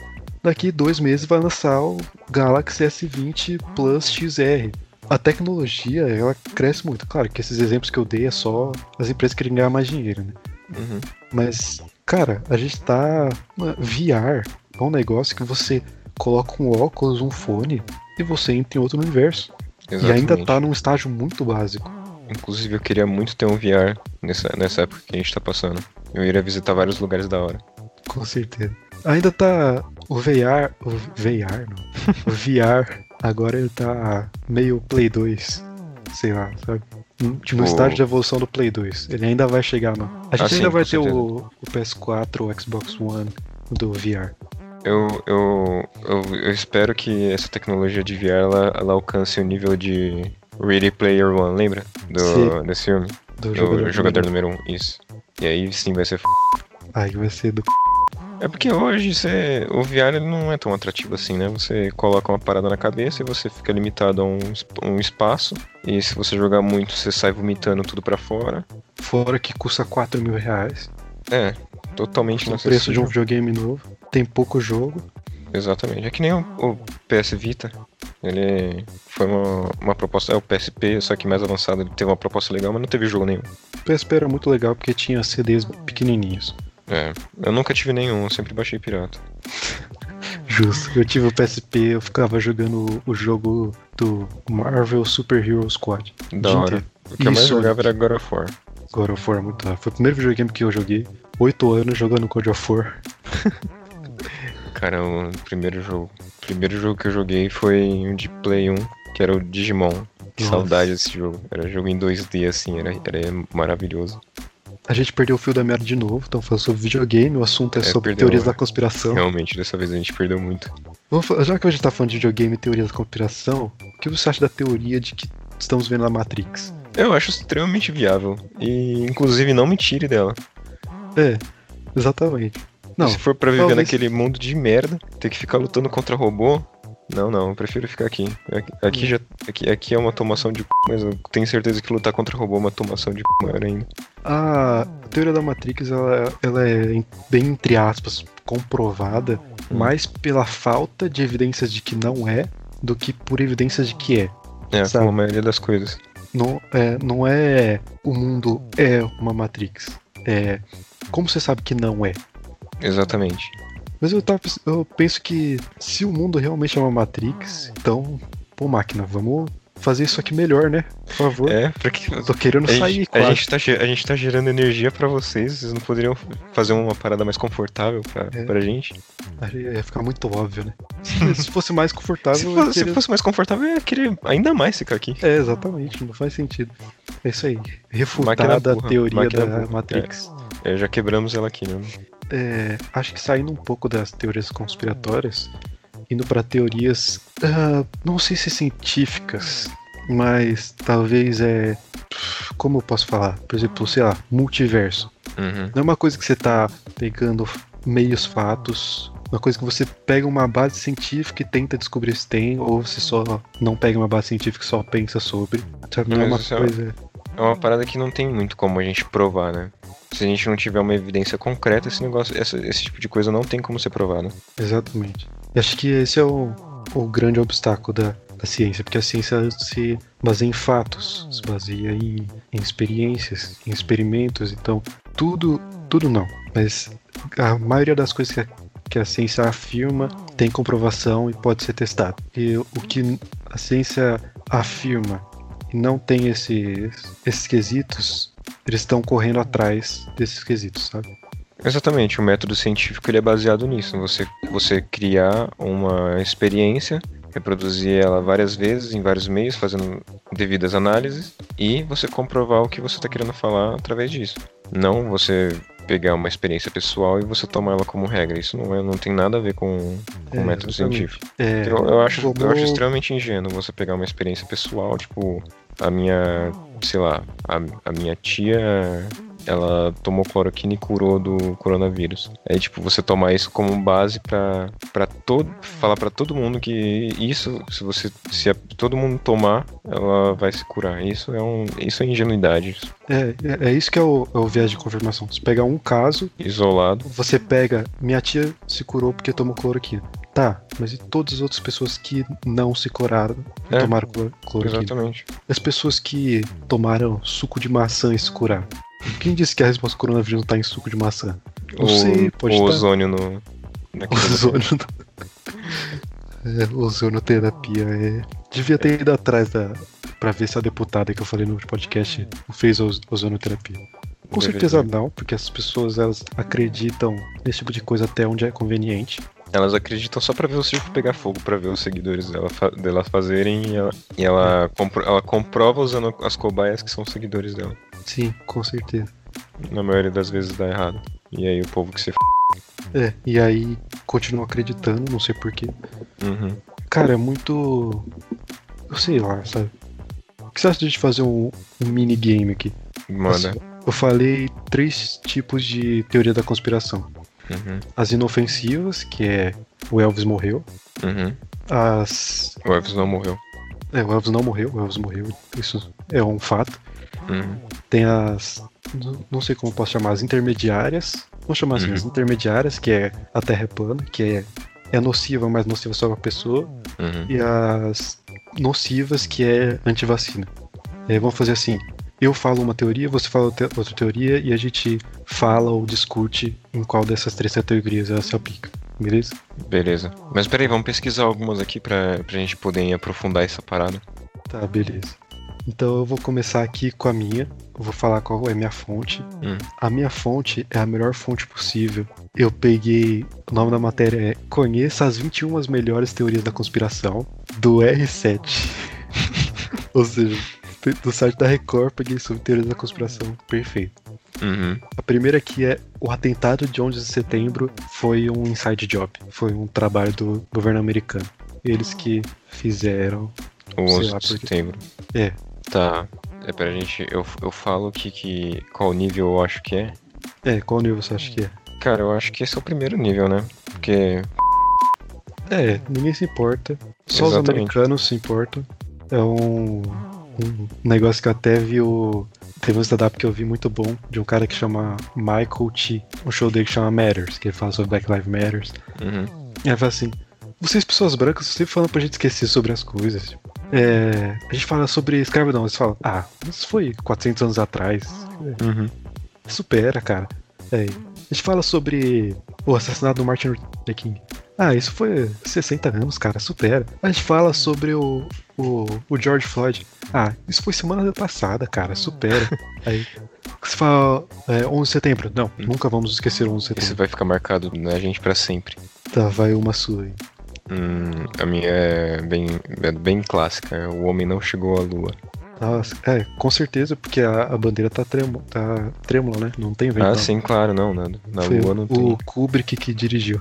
daqui dois meses vai lançar o Galaxy S20 Plus XR. A tecnologia, ela cresce muito. Claro que esses exemplos que eu dei é só as empresas querem ganhar mais dinheiro, né? Uhum. Mas, cara, a gente tá. VR é um negócio que você coloca um óculos, um fone e você entra em outro universo. Exatamente. E ainda tá num estágio muito básico. Inclusive, eu queria muito ter um VR nessa, nessa época que a gente tá passando. Eu iria visitar vários lugares da hora. Com certeza. Ainda tá. O VR. O VR, não. O VR. Agora ele tá meio Play 2. sei lá, sabe? No Tipo- estágio de evolução do Play 2. Ele ainda vai chegar, não. A gente Ah, sim, ainda vai com ter o, o PS4, o Xbox One do VR. Eu, eu, eu, eu espero que essa tecnologia de VR ela, ela alcance o nível de Ready Player One, lembra? Do, Sim. desse filme? Do O jogador, jogador, número 1, um, isso. E aí sim vai ser f... Aí vai ser do. É porque hoje você, o VR não é tão atrativo assim, né? Você coloca uma parada na cabeça e você fica limitado a um, um espaço. E se você jogar muito, você sai vomitando tudo pra fora. Fora que custa 4 mil reais. É, totalmente O preço de um videogame novo. Tem pouco jogo. Exatamente. É que nem o, o PS Vita. Ele foi uma, uma proposta. É o PSP, só que mais avançado. Ele teve uma proposta legal, mas não teve jogo nenhum. O PSP era muito legal porque tinha CDs pequenininhos. É. Eu nunca tive nenhum, eu sempre baixei pirata. Justo. Eu tive o PSP, eu ficava jogando o, jogo do Marvel Super Hero Squad. Da hora. O que eu mais jogava era God of War. God of War muito rápido. Foi o primeiro videogame que eu joguei. Oito anos jogando God of War. Cara, o primeiro jogo. O primeiro jogo que eu joguei foi um de Play 1, que era o Digimon. Que Nossa. saudade desse jogo. Era jogo em 2D, assim, era, era maravilhoso. A gente perdeu o fio da merda de novo, então falando sobre videogame, o assunto é, É, sobre perdeu, teorias da conspiração. Realmente, dessa vez a gente perdeu muito. Vamos já que a gente tá falando de videogame e teorias da conspiração, o que você acha da teoria de que estamos vendo a Matrix? Eu acho extremamente viável. E, inclusive, não me tire dela. É, exatamente. Não, Se for pra viver talvez- naquele mundo de merda, ter que ficar lutando contra robô. Não, não, eu prefiro ficar aqui. Aqui, já, aqui, aqui é uma tomação de c, mas eu tenho certeza que lutar contra robô é uma tomação de c maior ainda. a teoria da Matrix ela, ela é em- bem entre aspas comprovada Hum. mais pela falta de evidências de que não é do que por evidências de que é. É, Sabe. como a maioria das coisas. Não é, não é o mundo é uma Matrix. É como você sabe que não é. Exatamente. Mas eu, tava, eu penso que se o mundo realmente é uma Matrix, então, pô, máquina, vamos fazer isso aqui melhor, né? Por favor. É, pra que. Eu tô querendo A sair gente, a, quase. gente tá, a gente tá gerando energia pra vocês, vocês não poderiam fazer uma parada mais confortável pra, É. pra gente? Ia ficar muito óbvio, né? Se, se fosse mais confortável, Se fosse, se queria- fosse mais confortável, eu ia querer ainda mais ficar aqui. É, exatamente, não faz sentido. É isso aí. Refutada a teoria da burra, Matrix. É, já quebramos ela aqui, né? É, acho que saindo um pouco das teorias conspiratórias, indo para teorias, ah, não sei se científicas, mas talvez é. Como eu posso falar? Por exemplo, sei lá, multiverso. Uhum. Não é uma coisa que você tá pegando meios fatos, uma coisa que você pega uma base científica e tenta descobrir se tem, ou você só não pega uma base científica e só pensa sobre. Sabe? Não é uma é- coisa. É uma parada que não tem muito como a gente provar, né? Se a gente não tiver uma evidência concreta, esse negócio, esse tipo de coisa não tem como ser provado. Exatamente. E acho que esse é o, o grande obstáculo da, da ciência, porque a ciência se baseia em fatos, se baseia em, em experiências, em experimentos, então tudo, tudo não, mas a maioria das coisas que a, que a ciência afirma tem comprovação e pode ser testado. E o que a ciência afirma não tem esses, quesitos, eles estão correndo atrás desses quesitos, sabe? Exatamente, o método científico ele é baseado nisso. Você, você criar uma experiência, reproduzir ela várias vezes, em vários meios, fazendo devidas análises, e você comprovar o que você está querendo falar através disso. Não você pegar uma experiência pessoal e você tomar ela como regra. Isso não, é, não tem nada a ver com, com É, o método exatamente. científico. É, Eu, eu acho, eu como- acho extremamente ingênuo você pegar uma experiência pessoal, tipo, a minha, sei lá, a, a minha tia, ela tomou cloroquina e curou do coronavírus. Aí, tipo, você tomar isso como base pra, pra todo, falar pra todo mundo que isso, se você, se a- todo mundo tomar, ela vai se curar. Isso é um, isso é ingenuidade, É, é, é isso que é o, é o viés de confirmação. Você pega um caso, isolado. você pega, minha tia se curou porque tomou cloroquina. Tá, mas e todas as outras pessoas que não se curaram e É, tomaram clor- cloroquina? Exatamente. As pessoas que tomaram suco de maçã e se curaram. Quem disse que a resposta do coronavírus não tá em suco de maçã? Não o, sei, pode o tá. ozônio no. Ozônio. é, ozonioterapia. É. Devia ter ido atrás da. pra ver se a deputada que eu falei no podcast fez oz- ozonioterapia. Com certeza não, porque as pessoas elas acreditam nesse tipo de coisa até onde é conveniente. Elas acreditam só pra ver o circo pegar fogo, pra ver os seguidores dela, fa dela fazerem e ela, e ela, compro ela comprova usando as cobaias que são seguidores dela. Sim, com certeza. Na maioria das vezes dá errado. E aí o povo que se f... É, e aí continua acreditando, não sei porquê. Uhum. Cara, é muito. Eu sei lá, sabe? O que você acha de a gente fazer um, um minigame aqui? Manda. Assim, eu falei três tipos de teoria da conspiração. Uhum. As inofensivas, que é o Elvis morreu. Uhum. As. O Elvis não morreu. É, o Elvis não morreu, o Elvis morreu. Isso é um fato. Uhum. Tem as. não- sei como posso chamar, as intermediárias. Vamos chamar assim, Uhum. as intermediárias, que é a Terra é plana, que é, é nociva, mas nociva só pra pessoa. Uhum. E as nocivas, que é antivacina. E aí vamos fazer assim. Eu falo uma teoria, você fala outra teoria e a gente fala ou discute em qual dessas três teorias ela se aplica. Beleza? Beleza. Mas peraí, vamos pesquisar algumas aqui pra, pra gente poder aprofundar essa parada. Tá, beleza. Então eu vou começar aqui com a minha. Eu vou falar qual é a minha fonte. Hum. A minha fonte é a melhor fonte possível. Eu peguei. O nome da matéria é Conheça as 21 melhores teorias da conspiração do R7. Ou seja, do site da Record, peguei sobre teorias da conspiração. Perfeito. Uhum. A primeira aqui é o atentado de 11 de setembro foi um inside job. Foi um trabalho do governo americano. Eles que fizeram. O Sei 11 lá de setembro. É. Tá. É, pera, gente, eu, eu falo que, que. Qual nível eu acho que é? É, qual nível você acha que é? Cara, eu acho que esse é o primeiro nível, né? Porque. É, ninguém se importa. Só os Exatamente. americanos se importam. É um, um negócio que eu até vi o. Teve um stand-up que eu vi muito bom de um cara que chama Michael T. Um show dele que chama Matters, que ele fala sobre Black Lives Matters. Uhum. E ele fala assim: vocês, pessoas brancas, sempre falando pra gente esquecer sobre as coisas. Tipo, É, a gente fala sobre escravidão, eles falam: ah, isso foi 400 anos atrás. Uhum. Supera, cara. É, a gente fala sobre o assassinato do Martin Luther King. Ah, isso foi 60 anos, cara, supera. A gente fala sobre o, o, o George Floyd. Ah, isso foi semana passada, cara, supera. Aí você fala é, 11 de setembro. Não, nunca vamos esquecer o 11 de Isso setembro. vai ficar marcado na gente pra sempre. Tá, vai uma sua aí. Hum, a minha é bem, é bem clássica. O homem não chegou à lua. Nossa, é, com certeza, porque a, a bandeira tá, trêmula, tá trêmula, né? Não tem vento. Ah, não. sim, claro, não. Na, na Foi lua não o tem. Kubrick que dirigiu.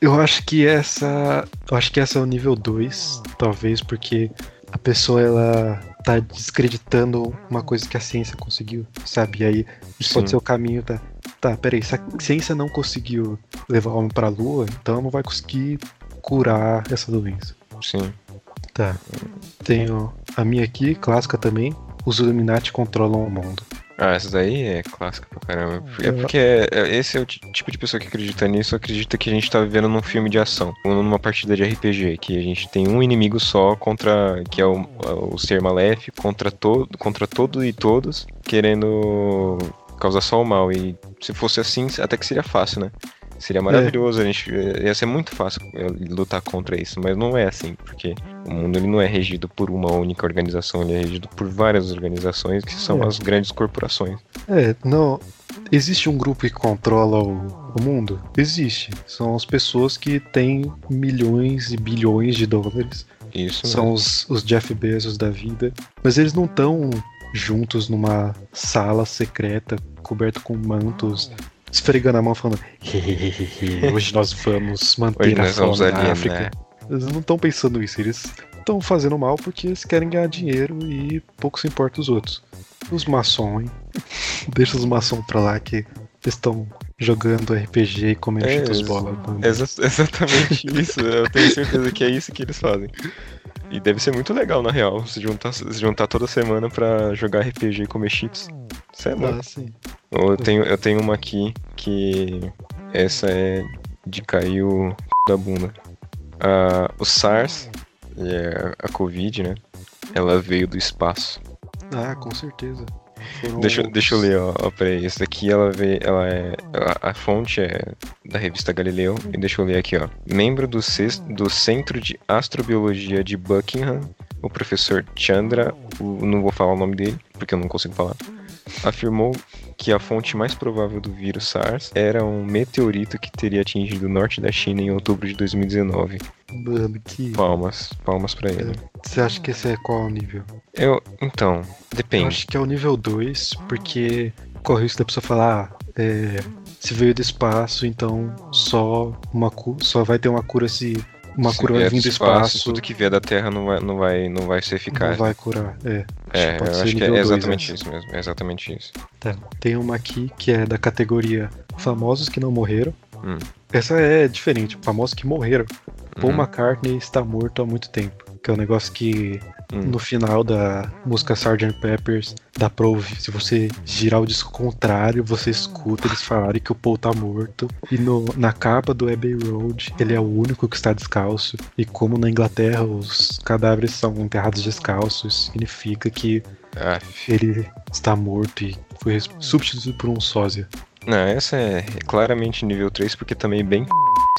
eu acho que essa. Eu acho que essa é o nível 2, talvez, porque a pessoa ela tá descreditando uma coisa que a ciência conseguiu, sabe? E aí isso Sim. pode ser o caminho da. Tá, peraí, se a ciência não conseguiu levar o homem pra lua, então não vai conseguir curar essa doença. Sim. Tá. Tenho a minha aqui, clássica também. Os Illuminati controlam o mundo. Ah, essa daí é clássica pra caramba. É porque é- é- esse é o ti- tipo de pessoa que acredita nisso, acredita que a gente tá vivendo num filme de ação, ou numa partida de RPG, que a gente tem um inimigo só contra, que é o, o ser maléfico, contra todo, contra todo e todos, querendo causar só o mal. E se fosse assim, até que seria fácil, né? Seria maravilhoso, a gente ia ser muito fácil lutar contra isso, mas não é assim, porque o mundo ele não é regido por uma única organização, ele é regido por várias organizações que são É. as grandes corporações. É, não. Existe um grupo que controla o, o mundo? Existe. São as pessoas que têm milhões e bilhões de dólares. Isso São os, os Jeff Bezos da vida. Mas eles não estão juntos numa sala secreta, coberto com mantos, esfregando a mão falando: hoje nós vamos manter Hoje a nós vamos ali, África. né? Eles não estão pensando isso, eles estão fazendo mal porque eles querem ganhar dinheiro e pouco se importa os outros. Os maçons, hein? Deixa os maçons pra lá que eles estão jogando RPG e comendo É, bola. Exa- exatamente isso, eu tenho certeza que é isso que eles fazem. E deve ser muito legal, na real, se juntar, se juntar toda semana pra jogar RPG e comer cheats. Isso é louco. Ah, sim. Eu tenho, eu tenho uma aqui que essa é de cair o c... da bunda. Ah, o SARS, é a Covid, né? Ela veio do espaço. Ah, com certeza. Deixa, deixa eu ler, ó, ó peraí. Esse daqui ela vê, ela é. A, a fonte é da revista Galileu. E deixa eu ler aqui, ó. Membro do, ces- do Centro de Astrobiologia de Buckingham o professor Chandra, o, não vou falar o nome dele, porque eu não consigo falar, afirmou que a fonte mais provável do vírus SARS era um meteorito que teria atingido o norte da China em outubro de 2019. Mano, que. Palmas, palmas pra ele. Você acha que esse é qual nível? Eu, então, Eu depende. acho que é o nível 2, porque corre o risco da pessoa falar, ah, é, se veio do espaço, então só uma só vai ter uma cura se uma Se cura vier vai do do espaço, tudo que vier da Terra não vai, não vai, não vai ser não eficaz. vai curar. É, É, eu acho que é dois, exatamente né? isso mesmo. É exatamente isso. Tá. Tem uma aqui que é da categoria famosos que não morreram. Hum. Essa é diferente, famosos que morreram. Paul Uhum. McCartney está morto há muito tempo. Que é um negócio que Hum. no final da música Sgt. Peppers dá pra ouvir. Se você girar o disco contrário, você escuta eles falarem que o Paul tá morto. E no, na capa do Abbey Road, ele é o único que está descalço. E como na Inglaterra os cadáveres são enterrados descalços, significa que Ah, ele está morto e foi substituído por um sósia. Não, essa é claramente nível 3, porque também é bem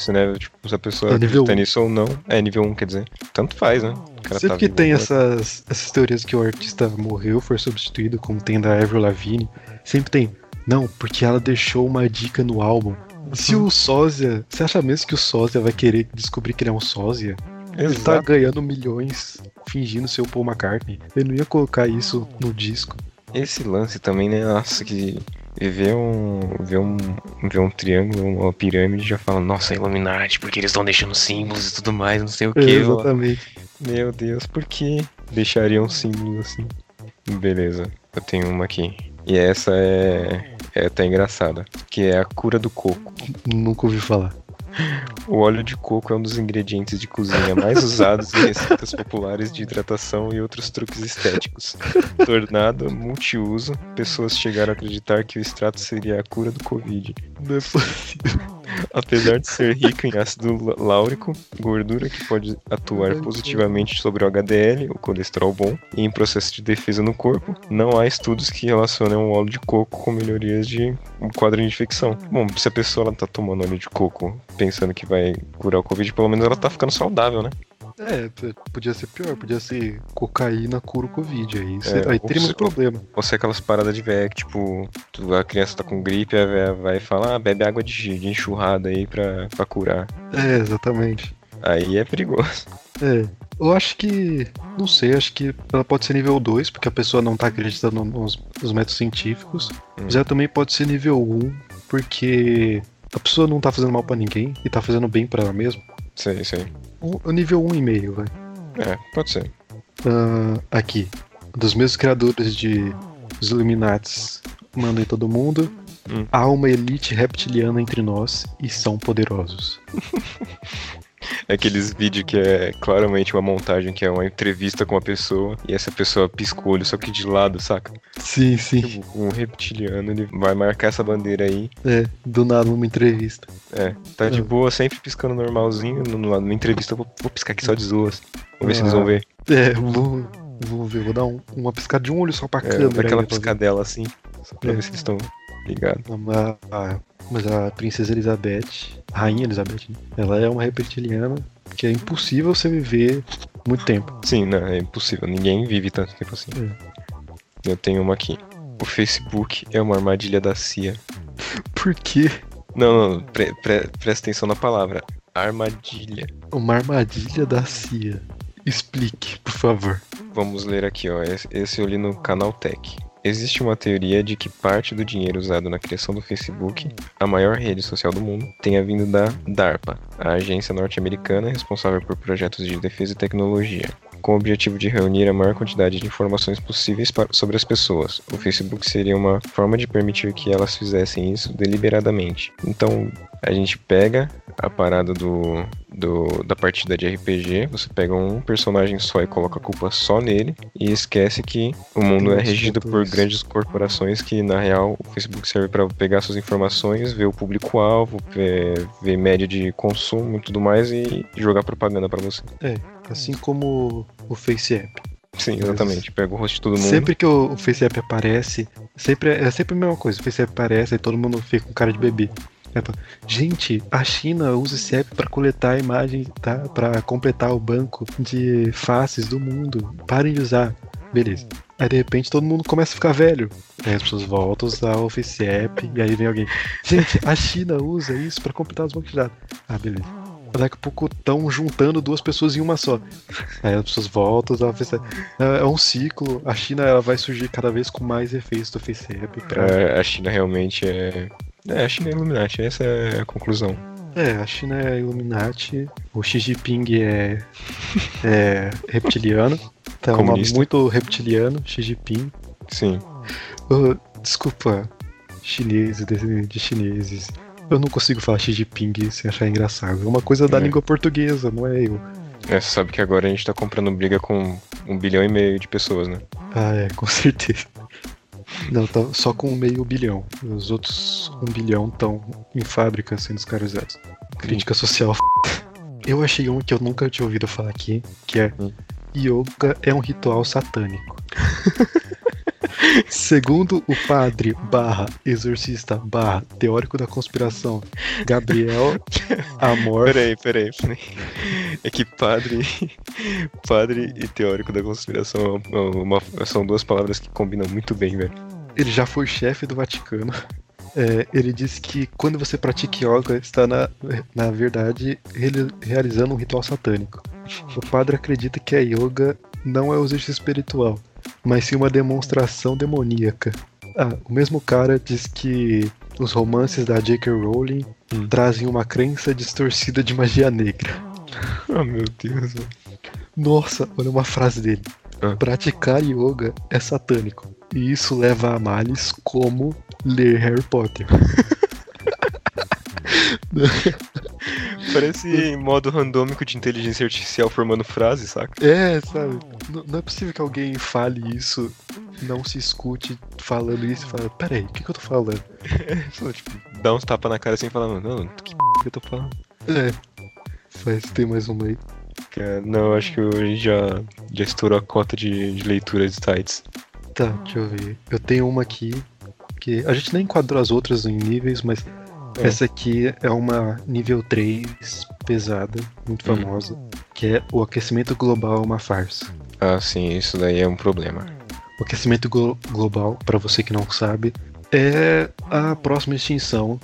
isso, né? Tipo, se a pessoa É acredita nisso ou não. É nível 1, quer dizer. Tanto faz, né? Sempre tá que tem essas, essas teorias que o artista morreu, foi substituído, como tem da Avril Lavigne, sempre tem. Não, porque ela deixou uma dica no álbum. Se o sósia. Você acha mesmo que o sósia vai querer descobrir que ele é um sósia? Ele tá ganhando milhões fingindo ser o Paul McCartney. Ele não ia colocar isso no disco. Esse lance também, né? Nossa, que ver um, ver um, ver um triângulo, uma pirâmide, já fala, nossa, Illuminati, porque eles estão deixando símbolos e tudo mais, não sei o que. exatamente. Meu Deus, por que deixariam símbolos assim? Beleza, eu tenho uma aqui. E essa é, é até engraçada, que é a cura do coco. Nunca ouvi falar. O óleo de coco é um dos ingredientes de cozinha mais usados em receitas populares de hidratação e outros truques estéticos. Tornado multiuso, pessoas chegaram a acreditar que o extrato seria a cura do Covid. Não é possível. Apesar de ser rico em ácido lá- láurico, gordura que pode atuar positivamente sobre o HDL, o colesterol bom, e em processo de defesa no corpo, não há estudos que relacionem o óleo de coco com melhorias de um quadro de infecção. Bom, se a pessoa ela tá tomando óleo de coco pensando que vai curar o Covid, pelo menos ela tá ficando saudável, né? É, podia ser pior, podia ser cocaína cura o Covid. Aí, cê- É, aí teríamos se- problema. Ou se é aquelas paradas de véia que, tipo, a criança tá com gripe, a véia vai falar, ah, bebe água de, de enxurrada aí pra, pra curar. É, exatamente. Aí é perigoso. É, eu acho que. Não sei, acho que ela pode ser nível 2, porque a pessoa não tá acreditando nos, nos métodos científicos. Hum. Mas ela também pode ser nível 1, porque a pessoa não tá fazendo mal pra ninguém e tá fazendo bem pra ela mesma. Sei, sei. O, o nível 1,5, vai. É, pode ser. Ah, aqui. Dos mesmos criadores de Os Illuminates mandam em todo mundo. Hum. Há uma elite reptiliana entre nós e são poderosos. Aqueles vídeos que é claramente uma montagem, que é uma entrevista com uma pessoa e essa pessoa pisca o olho, só que de lado, saca? Sim, sim. Tipo, um reptiliano, ele vai marcar essa bandeira aí. É, do nada numa entrevista. É, tá de É. boa, sempre piscando normalzinho. no- no- Numa entrevista eu vou, vou piscar aqui só de zoas. Vamos ver se eles vão ver. É, vou, vou ver, vou dar um- uma piscada de um olho só pra É, câmera. daquela ver. piscadela assim, só pra É. ver se eles estão ligados. A- mas a princesa Elizabeth, a rainha Elizabeth, né? ela é uma reptiliana que é impossível você viver muito tempo. Sim, não, é impossível. Ninguém vive tanto tempo assim. Eu tenho uma aqui. O Facebook é uma armadilha da CIA. Por quê? Não, não, pre- pre- presta atenção na palavra. Armadilha. Uma armadilha da CIA. Explique, por favor. Vamos ler aqui, ó. Esse, esse eu li no canal Tech. Existe uma teoria de que parte do dinheiro usado na criação do Facebook, a maior rede social do mundo, tenha vindo da DARPA, a agência norte-americana responsável por projetos de defesa e tecnologia, com o objetivo de reunir a maior quantidade de informações possíveis sobre as pessoas. O Facebook seria uma forma de permitir que elas fizessem isso deliberadamente. Então, a gente pega a parada do, do- da partida de RPG, você pega um personagem só e coloca a culpa só nele e esquece que o mundo é regido por grandes corporações que na real o Facebook serve para pegar suas informações, ver o público-alvo, ver, ver média de consumo e tudo mais e jogar propaganda para você. Assim como o Face App. Sim, exatamente. Pega o rosto de todo mundo. Sempre que o, o Face App aparece, sempre é, é sempre a mesma coisa. O Face App aparece e todo mundo fica com cara de bebê. Gente, a China usa esse app para coletar imagens, tá? Para completar o banco de faces do mundo. Parem de usar. Beleza. Aí de repente todo mundo começa a ficar velho. Aí as pessoas voltam a usar o Face App e aí vem alguém. Gente, a China usa isso para completar os bancos de dados. Ah, beleza. Daqui a pouco estão juntando duas pessoas em uma só. Aí as pessoas voltam a usar o App. É, é um ciclo. A China ela vai surgir cada vez com mais efeitos do Face App. Pra... É, a China realmente é. É, a China é Illuminati, essa é a conclusão. É, a China é Illuminati, o Xi Jinping é, é reptiliano. Tá um Comunista. muito reptiliano, Xi Jinping. Sim. Desculpa, chineses, de, de chineses. Eu não consigo falar Xi Jinping sem achar engraçado. É uma coisa da É. língua portuguesa, não é eu. É, você sabe que agora a gente tá comprando briga com um bilhão e meio de pessoas, né? Ah, é, com certeza. Não, tá só com meio bilhão. Os outros um bilhão estão em fábrica sendo escravizados. Crítica social. Eu achei um que eu nunca tinha ouvido falar aqui, que é Hum. Yoga é um ritual satânico. Segundo o padre barra exorcista barra teórico da conspiração Gabriel Amor. Peraí, peraí, peraí. É que padre, padre e teórico da conspiração é uma- são duas palavras que combinam muito bem, velho. Ele já foi chefe do Vaticano. É, ele disse que quando você pratica yoga, está na, na verdade reali- realizando um ritual satânico. O padre acredita que a yoga não é um exercício espiritual, mas sim uma demonstração demoníaca. Ah, o mesmo cara diz que os romances da J.K. Rowling Hum. trazem uma crença distorcida de magia negra. Oh, meu Deus. Nossa, olha uma frase dele. Ah. Praticar yoga é satânico. E isso leva a males como ler Harry Potter. Parece modo randômico de inteligência artificial formando frases, saca? É, sabe? N- não é possível que alguém fale isso, não se escute falando isso e fala, peraí, o que, que eu tô falando? Só, tipo, dá uns tapas na cara assim e fala, não, que p que eu tô falando? É. Faz, tem mais uma aí. Cara, não, acho que a gente já, já estourou a cota de, de leitura de sites. Tá, deixa eu ver. Eu tenho uma aqui que a gente nem enquadrou as outras em níveis, mas É. essa aqui é uma nível 3 pesada, muito Hum. famosa, que é o aquecimento global é uma farsa. Ah, sim, isso daí é um problema. O aquecimento glo- global, para você que não sabe, é a próxima extinção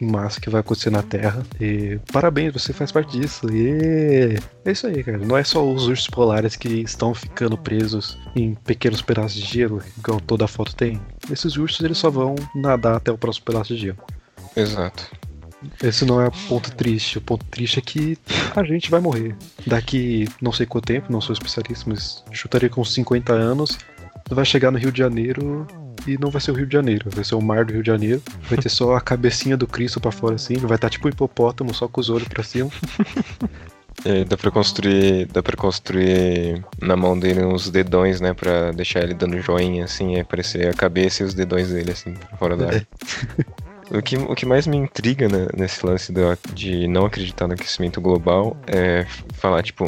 em massa que vai acontecer na Terra. E parabéns, você faz parte disso. E é isso aí, cara. Não é só os ursos polares que estão ficando presos em pequenos pedaços de gelo, igual toda a foto tem. Esses ursos eles só vão nadar até o próximo pedaço de gelo. Exato. Esse não é o ponto triste. O ponto triste é que a gente vai morrer. Daqui não sei quanto tempo, não sou especialista, mas chutaria com uns 50 anos. Vai chegar no Rio de Janeiro e não vai ser o Rio de Janeiro, vai ser o mar do Rio de Janeiro. Vai ter só a cabecinha do Cristo pra fora assim, vai estar tipo um hipopótamo, só com os olhos pra cima. É, dá pra construir. Dá pra construir na mão dele uns dedões, né? Pra deixar ele dando joinha, assim, e aparecer a cabeça e os dedões dele, assim, pra fora da área. O que, o que mais me intriga né, nesse lance do- de não acreditar no aquecimento global é falar, tipo,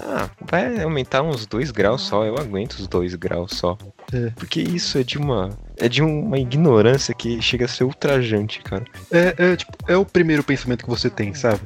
ah, vai aumentar uns 2 graus só, eu aguento os 2 graus só. É. Porque isso é de uma. É de uma ignorância que chega a ser ultrajante, cara. É, é, tipo, é o primeiro pensamento que você tem, sabe?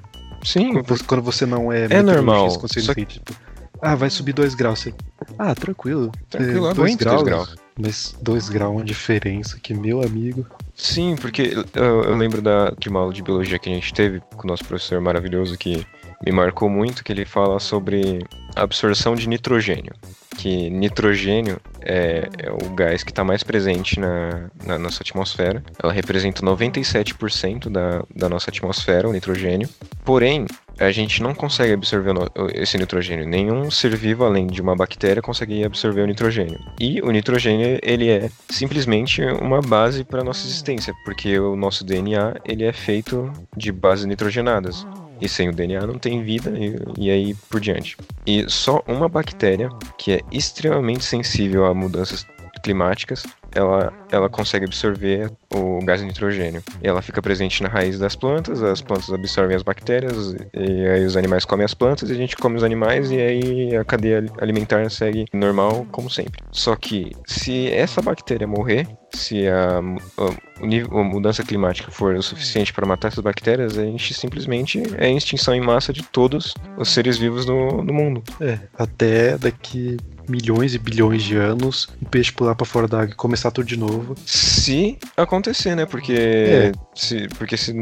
Sim, Quando você, quando você não é É normal, só entende, tipo, ah, vai subir 2 graus. Você... Ah, tranquilo. Tranquilo, É, aguento dois dois graus. graus. Mas 2 graus é uma diferença que, meu amigo. Sim, porque eu, eu lembro da, de uma aula de biologia que a gente teve com o nosso professor maravilhoso que me marcou muito, que ele fala sobre a absorção de nitrogênio. Que nitrogênio é, é o gás que está mais presente na, na nossa atmosfera. Ela representa 97% da, da nossa atmosfera, o nitrogênio. Porém, a gente não consegue absorver esse nitrogênio. Nenhum ser vivo, além de uma bactéria, consegue absorver o nitrogênio. E o nitrogênio, ele é simplesmente uma base para nossa existência, porque o nosso DNA, ele é feito de bases nitrogenadas. E sem o DNA não tem vida e, e aí por diante. E só uma bactéria que é extremamente sensível a mudanças climáticas, ela, ela consegue absorver o gás nitrogênio. E ela fica presente na raiz das plantas, as plantas absorvem as bactérias, e aí os animais comem as plantas, e a gente come os animais, e aí a cadeia alimentar segue normal, como sempre. Só que se essa bactéria morrer, se a, a, nível, a, mudança climática for o suficiente para matar essas bactérias, a gente simplesmente é extinção em massa de todos os seres vivos do, do mundo. É, até daqui milhões e bilhões de anos, o peixe pular para fora da água e começar tudo de novo. Se acontecer, né? Porque é. se, porque se,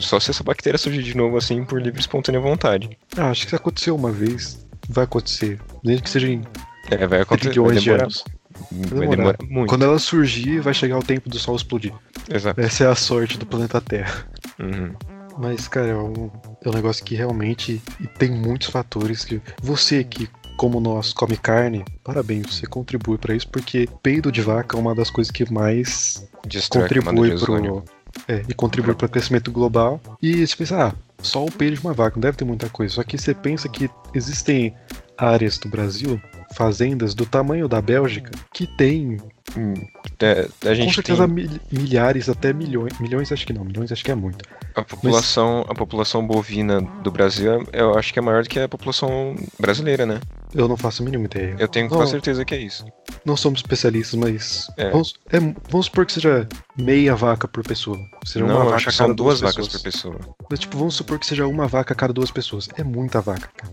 só se essa bactéria surgir de novo assim por livre e espontânea vontade. Ah, acho que se aconteceu uma vez, vai acontecer. Desde que seja em é, vai acontecer, trilhões de anos. Vai demorar muito. Quando ela surgir, vai chegar o tempo do Sol explodir. Exato. Essa é a sorte do planeta Terra. Uhum. Mas, cara, é um, é um negócio que realmente tem muitos fatores que você que como nós come carne, parabéns, você contribui para isso, porque peido de vaca é uma das coisas que mais Distrai contribui pro. É, e contribui para o crescimento global. E você pensa, ah, só o peido de uma vaca, não deve ter muita coisa. Só que você pensa que existem áreas do Brasil fazendas do tamanho da Bélgica que tem hum, é, a gente com certeza tem... milhares até milhões milhões acho que não milhões acho que é muito a população Mas... a população bovina do Brasil eu acho que é maior do que a população brasileira né eu não faço a mínima ideia eu tenho com certeza que é isso não somos especialistas mas é. Vamos, é, vamos supor que seja meia vaca por pessoa seja não, uma vaca que são duas, duas vacas por pessoa mas tipo vamos supor que seja uma vaca a cada duas pessoas é muita vaca cara.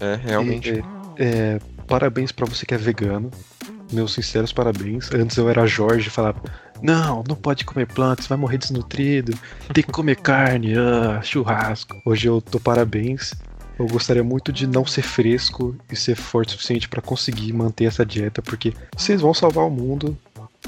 é realmente e, é, parabéns para você que é vegano. Meus sinceros parabéns. Antes eu era Jorge e falava: Não, não pode comer plantas, vai morrer desnutrido. Tem que comer carne, ah, churrasco. Hoje eu tô parabéns. Eu gostaria muito de não ser fresco e ser forte o suficiente para conseguir manter essa dieta, porque vocês vão salvar o mundo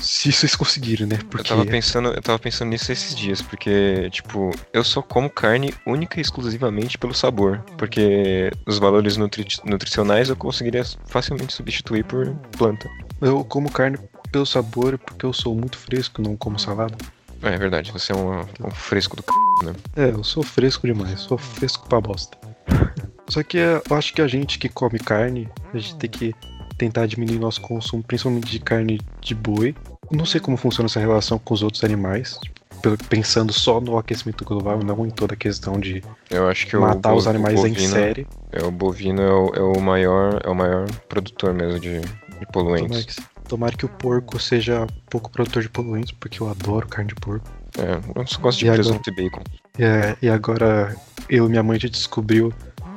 se vocês conseguirem, né? Porque... Eu tava pensando, eu tava pensando nisso esses dias, porque, tipo, eu só como carne única e exclusivamente pelo sabor. Porque os valores nutri nutricionais eu conseguiria facilmente substituir por planta. Eu como carne pelo sabor porque eu sou muito fresco, não como salada. É, é verdade, você é um, um fresco do c, né? É, eu sou fresco demais, sou fresco pra bosta. Só que eu acho que a gente que come carne, a gente tem que tentar diminuir nosso consumo, principalmente de carne de boi. Não sei como funciona essa relação com os outros animais, pensando só no aquecimento global, não em toda a questão de Eu acho que matar os animais bovino, em série. É, o bovino é o, é o, maior, é o maior produtor mesmo de, de poluentes. Tomara que, tomara que, o porco seja pouco produtor de poluentes, porque eu adoro carne de porco. É, eu só gosto de e presunto agora, e bacon. É, e agora eu e minha mãe já descobriu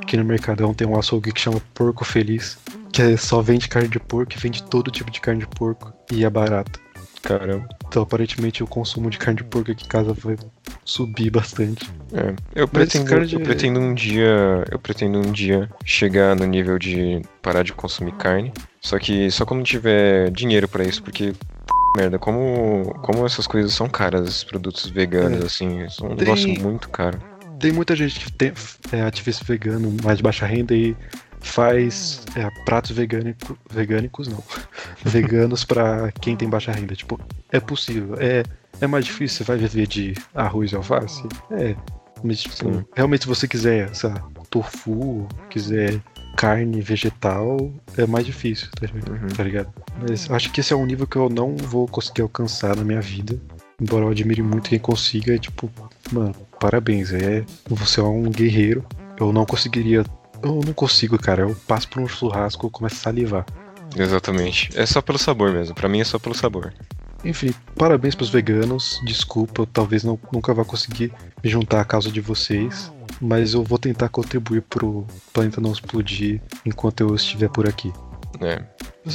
que no Mercadão tem um açougue que chama Porco Feliz que é só vende carne de porco e vende todo tipo de carne de porco e é barato. Caramba. Então aparentemente o consumo de carne de porco aqui em casa vai subir bastante. É. Eu pretendo, de... eu pretendo um dia. Eu pretendo um dia chegar no nível de parar de consumir carne. Só que só quando tiver dinheiro para isso, porque merda, como, como essas coisas são caras, esses produtos veganos, é. assim, é um tem, negócio muito caro. Tem muita gente que tem, é ativista vegano, mais de baixa renda e faz é, pratos vegânico, vegânicos, não, veganos para quem tem baixa renda. Tipo, é possível. É, é mais difícil, você vai viver de arroz e alface? É. Mas, tipo, realmente se você quiser, sei lá, tofu, quiser carne vegetal, é mais difícil, tá, uhum. tá ligado? Mas acho que esse é um nível que eu não vou conseguir alcançar na minha vida. Embora eu admire muito quem consiga, é tipo, mano, parabéns, é, você é um guerreiro. Eu não conseguiria eu não consigo, cara. Eu passo por um churrasco e começo a salivar. Exatamente. É só pelo sabor mesmo. Para mim é só pelo sabor. Enfim, parabéns pros veganos. Desculpa, eu talvez não, nunca vá conseguir me juntar à causa de vocês. Mas eu vou tentar contribuir pro planeta não explodir enquanto eu estiver por aqui. É.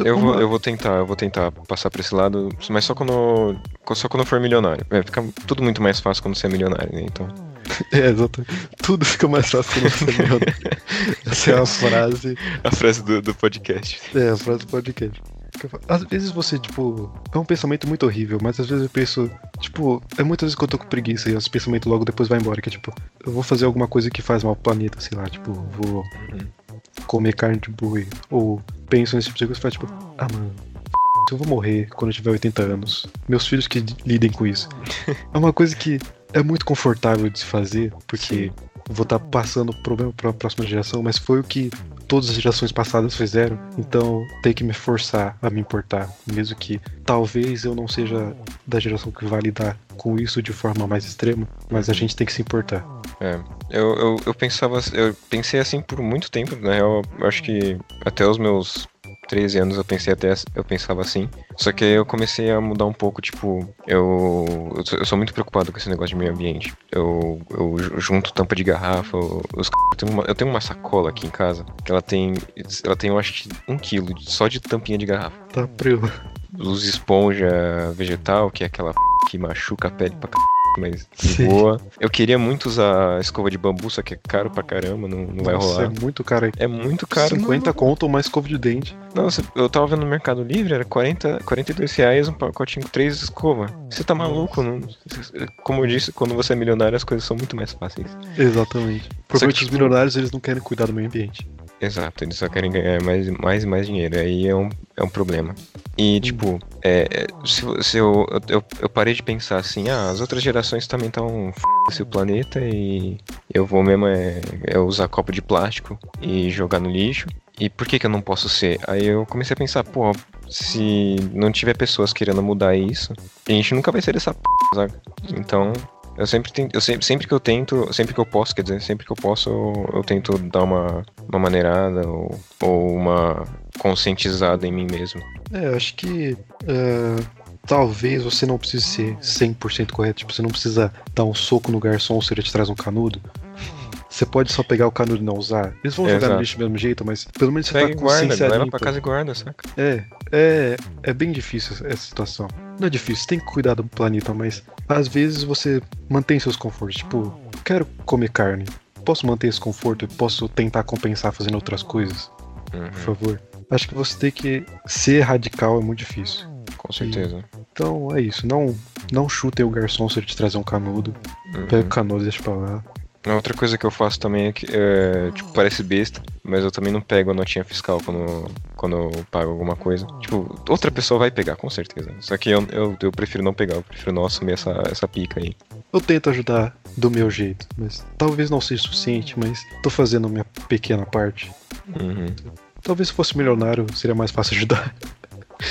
Eu vou, eu vou tentar, eu vou tentar passar pra esse lado, mas só quando. Só quando for milionário. É, fica tudo muito mais fácil quando você é milionário, né? Então. É, exatamente. Tudo fica mais fácil quando você é milionário. Essa é a frase. A frase do, do podcast. É, a frase do podcast. Às vezes você, tipo, é um pensamento muito horrível, mas às vezes eu penso, tipo, é muitas vezes que eu tô com preguiça e esse pensamento logo depois vai embora, que é tipo, eu vou fazer alguma coisa que faz mal pro planeta, sei lá, tipo, vou. Comer carne de boi, ou penso nesse tipo de coisa e faz tipo, ah, mano, eu vou morrer quando eu tiver 80 anos. Meus filhos que lidem com isso. é uma coisa que é muito confortável de se fazer, porque Sim. vou estar tá passando o problema para a próxima geração, mas foi o que todas as gerações passadas fizeram, então tem que me forçar a me importar, mesmo que talvez eu não seja da geração que vai lidar com isso de forma mais extrema, mas a gente tem que se importar. É, eu, eu, eu pensava, eu pensei assim por muito tempo, na real, eu acho que até os meus 13 anos eu pensei até eu pensava assim. Só que eu comecei a mudar um pouco, tipo, eu, eu, sou, eu sou muito preocupado com esse negócio de meio ambiente. Eu, eu junto tampa de garrafa, os, eu, tenho uma, eu tenho uma sacola aqui em casa que ela tem, ela tem eu acho que um quilo só de tampinha de garrafa. Tá primo. Luz esponja vegetal, que é aquela que machuca a pele pra caralho mas de boa. Eu queria muito usar escova de bambu, só que é caro pra caramba, não, não vai rolar. é muito caro. É muito caro. 50 não. conto ou mais escova de dente. Nossa, eu tava vendo no Mercado Livre, era 40, 42 reais um pacotinho com três escovas. Você tá maluco? Não... Como eu disse, quando você é milionário as coisas são muito mais fáceis. Exatamente. Provavelmente os milionários eles não querem cuidar do meio ambiente. Exato, eles só querem ganhar mais, mais e mais dinheiro. Aí é um, é um problema. E, hum. tipo, é, é, se, se eu, eu, eu, parei de pensar assim, ah, as outras gerações também estão f*** o planeta e eu vou mesmo é, é, usar copo de plástico e jogar no lixo. E por que que eu não posso ser? Aí eu comecei a pensar, pô, se não tiver pessoas querendo mudar isso, a gente nunca vai ser essa p, sabe? Então, eu sempre tento, eu sempre, sempre que eu tento, sempre que eu posso, quer dizer, sempre que eu posso, eu, eu tento dar uma, uma maneirada ou, ou uma conscientizada em mim mesmo. É, eu acho que uh, talvez você não precise ser 100% correto, tipo, você não precisa dar um soco no garçom se ele te traz um canudo. Você pode só pegar o canudo e não usar. Eles vão jogar no lixo do mesmo jeito, mas pelo menos você Pega tá com guarda, leva pra casa e guarda, saca? É, é, é bem difícil essa situação. Não é difícil, tem que cuidar do planeta, mas às vezes você mantém seus confortos. Tipo, quero comer carne. Posso manter esse conforto e posso tentar compensar fazendo outras coisas? Uhum. Por favor. Acho que você tem que ser radical é muito difícil. Com certeza. E, então é isso. Não, não chutem o garçom se ele te trazer um canudo. Uhum. Pega o canudo e deixa pra lá. Outra coisa que eu faço também é que, é, tipo, parece besta, mas eu também não pego a notinha fiscal quando, quando eu pago alguma coisa. Tipo, outra pessoa vai pegar, com certeza. Só que eu, eu, eu prefiro não pegar, eu prefiro não assumir essa, essa pica aí. Eu tento ajudar do meu jeito, mas talvez não seja suficiente, mas tô fazendo a minha pequena parte. Uhum. Talvez se fosse milionário seria mais fácil ajudar.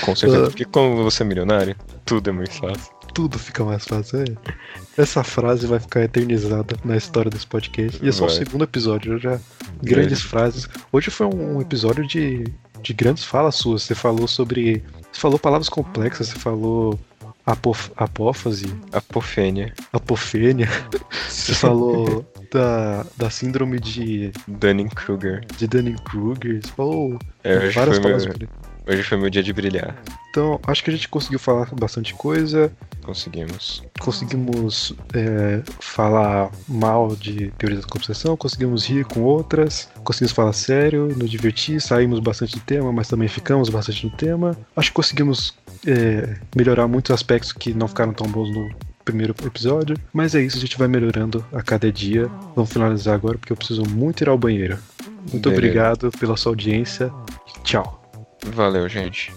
Com certeza, porque como você é milionário, tudo é muito fácil tudo fica mais fácil. É. Essa frase vai ficar eternizada na história desse podcast. E é só vai. o segundo episódio, já grandes frases. Hoje foi um episódio de, de grandes falas suas. Você falou sobre. Você falou palavras complexas, você falou apof, apófase. Apofênia. Apofênia. você falou da, da síndrome de. Dunning-Kruger. De Dunning-Kruger. Você falou é, várias palavras. Meu... Hoje foi meu dia de brilhar. Então, acho que a gente conseguiu falar bastante coisa. Conseguimos. Conseguimos é, falar mal de teorias da conversação, conseguimos rir com outras, conseguimos falar sério, nos divertir, saímos bastante do tema, mas também ficamos bastante no tema. Acho que conseguimos é, melhorar muitos aspectos que não ficaram tão bons no primeiro episódio. Mas é isso, a gente vai melhorando a cada dia. Vamos finalizar agora porque eu preciso muito ir ao banheiro. Muito Beleza. obrigado pela sua audiência. Tchau. Valeu, gente.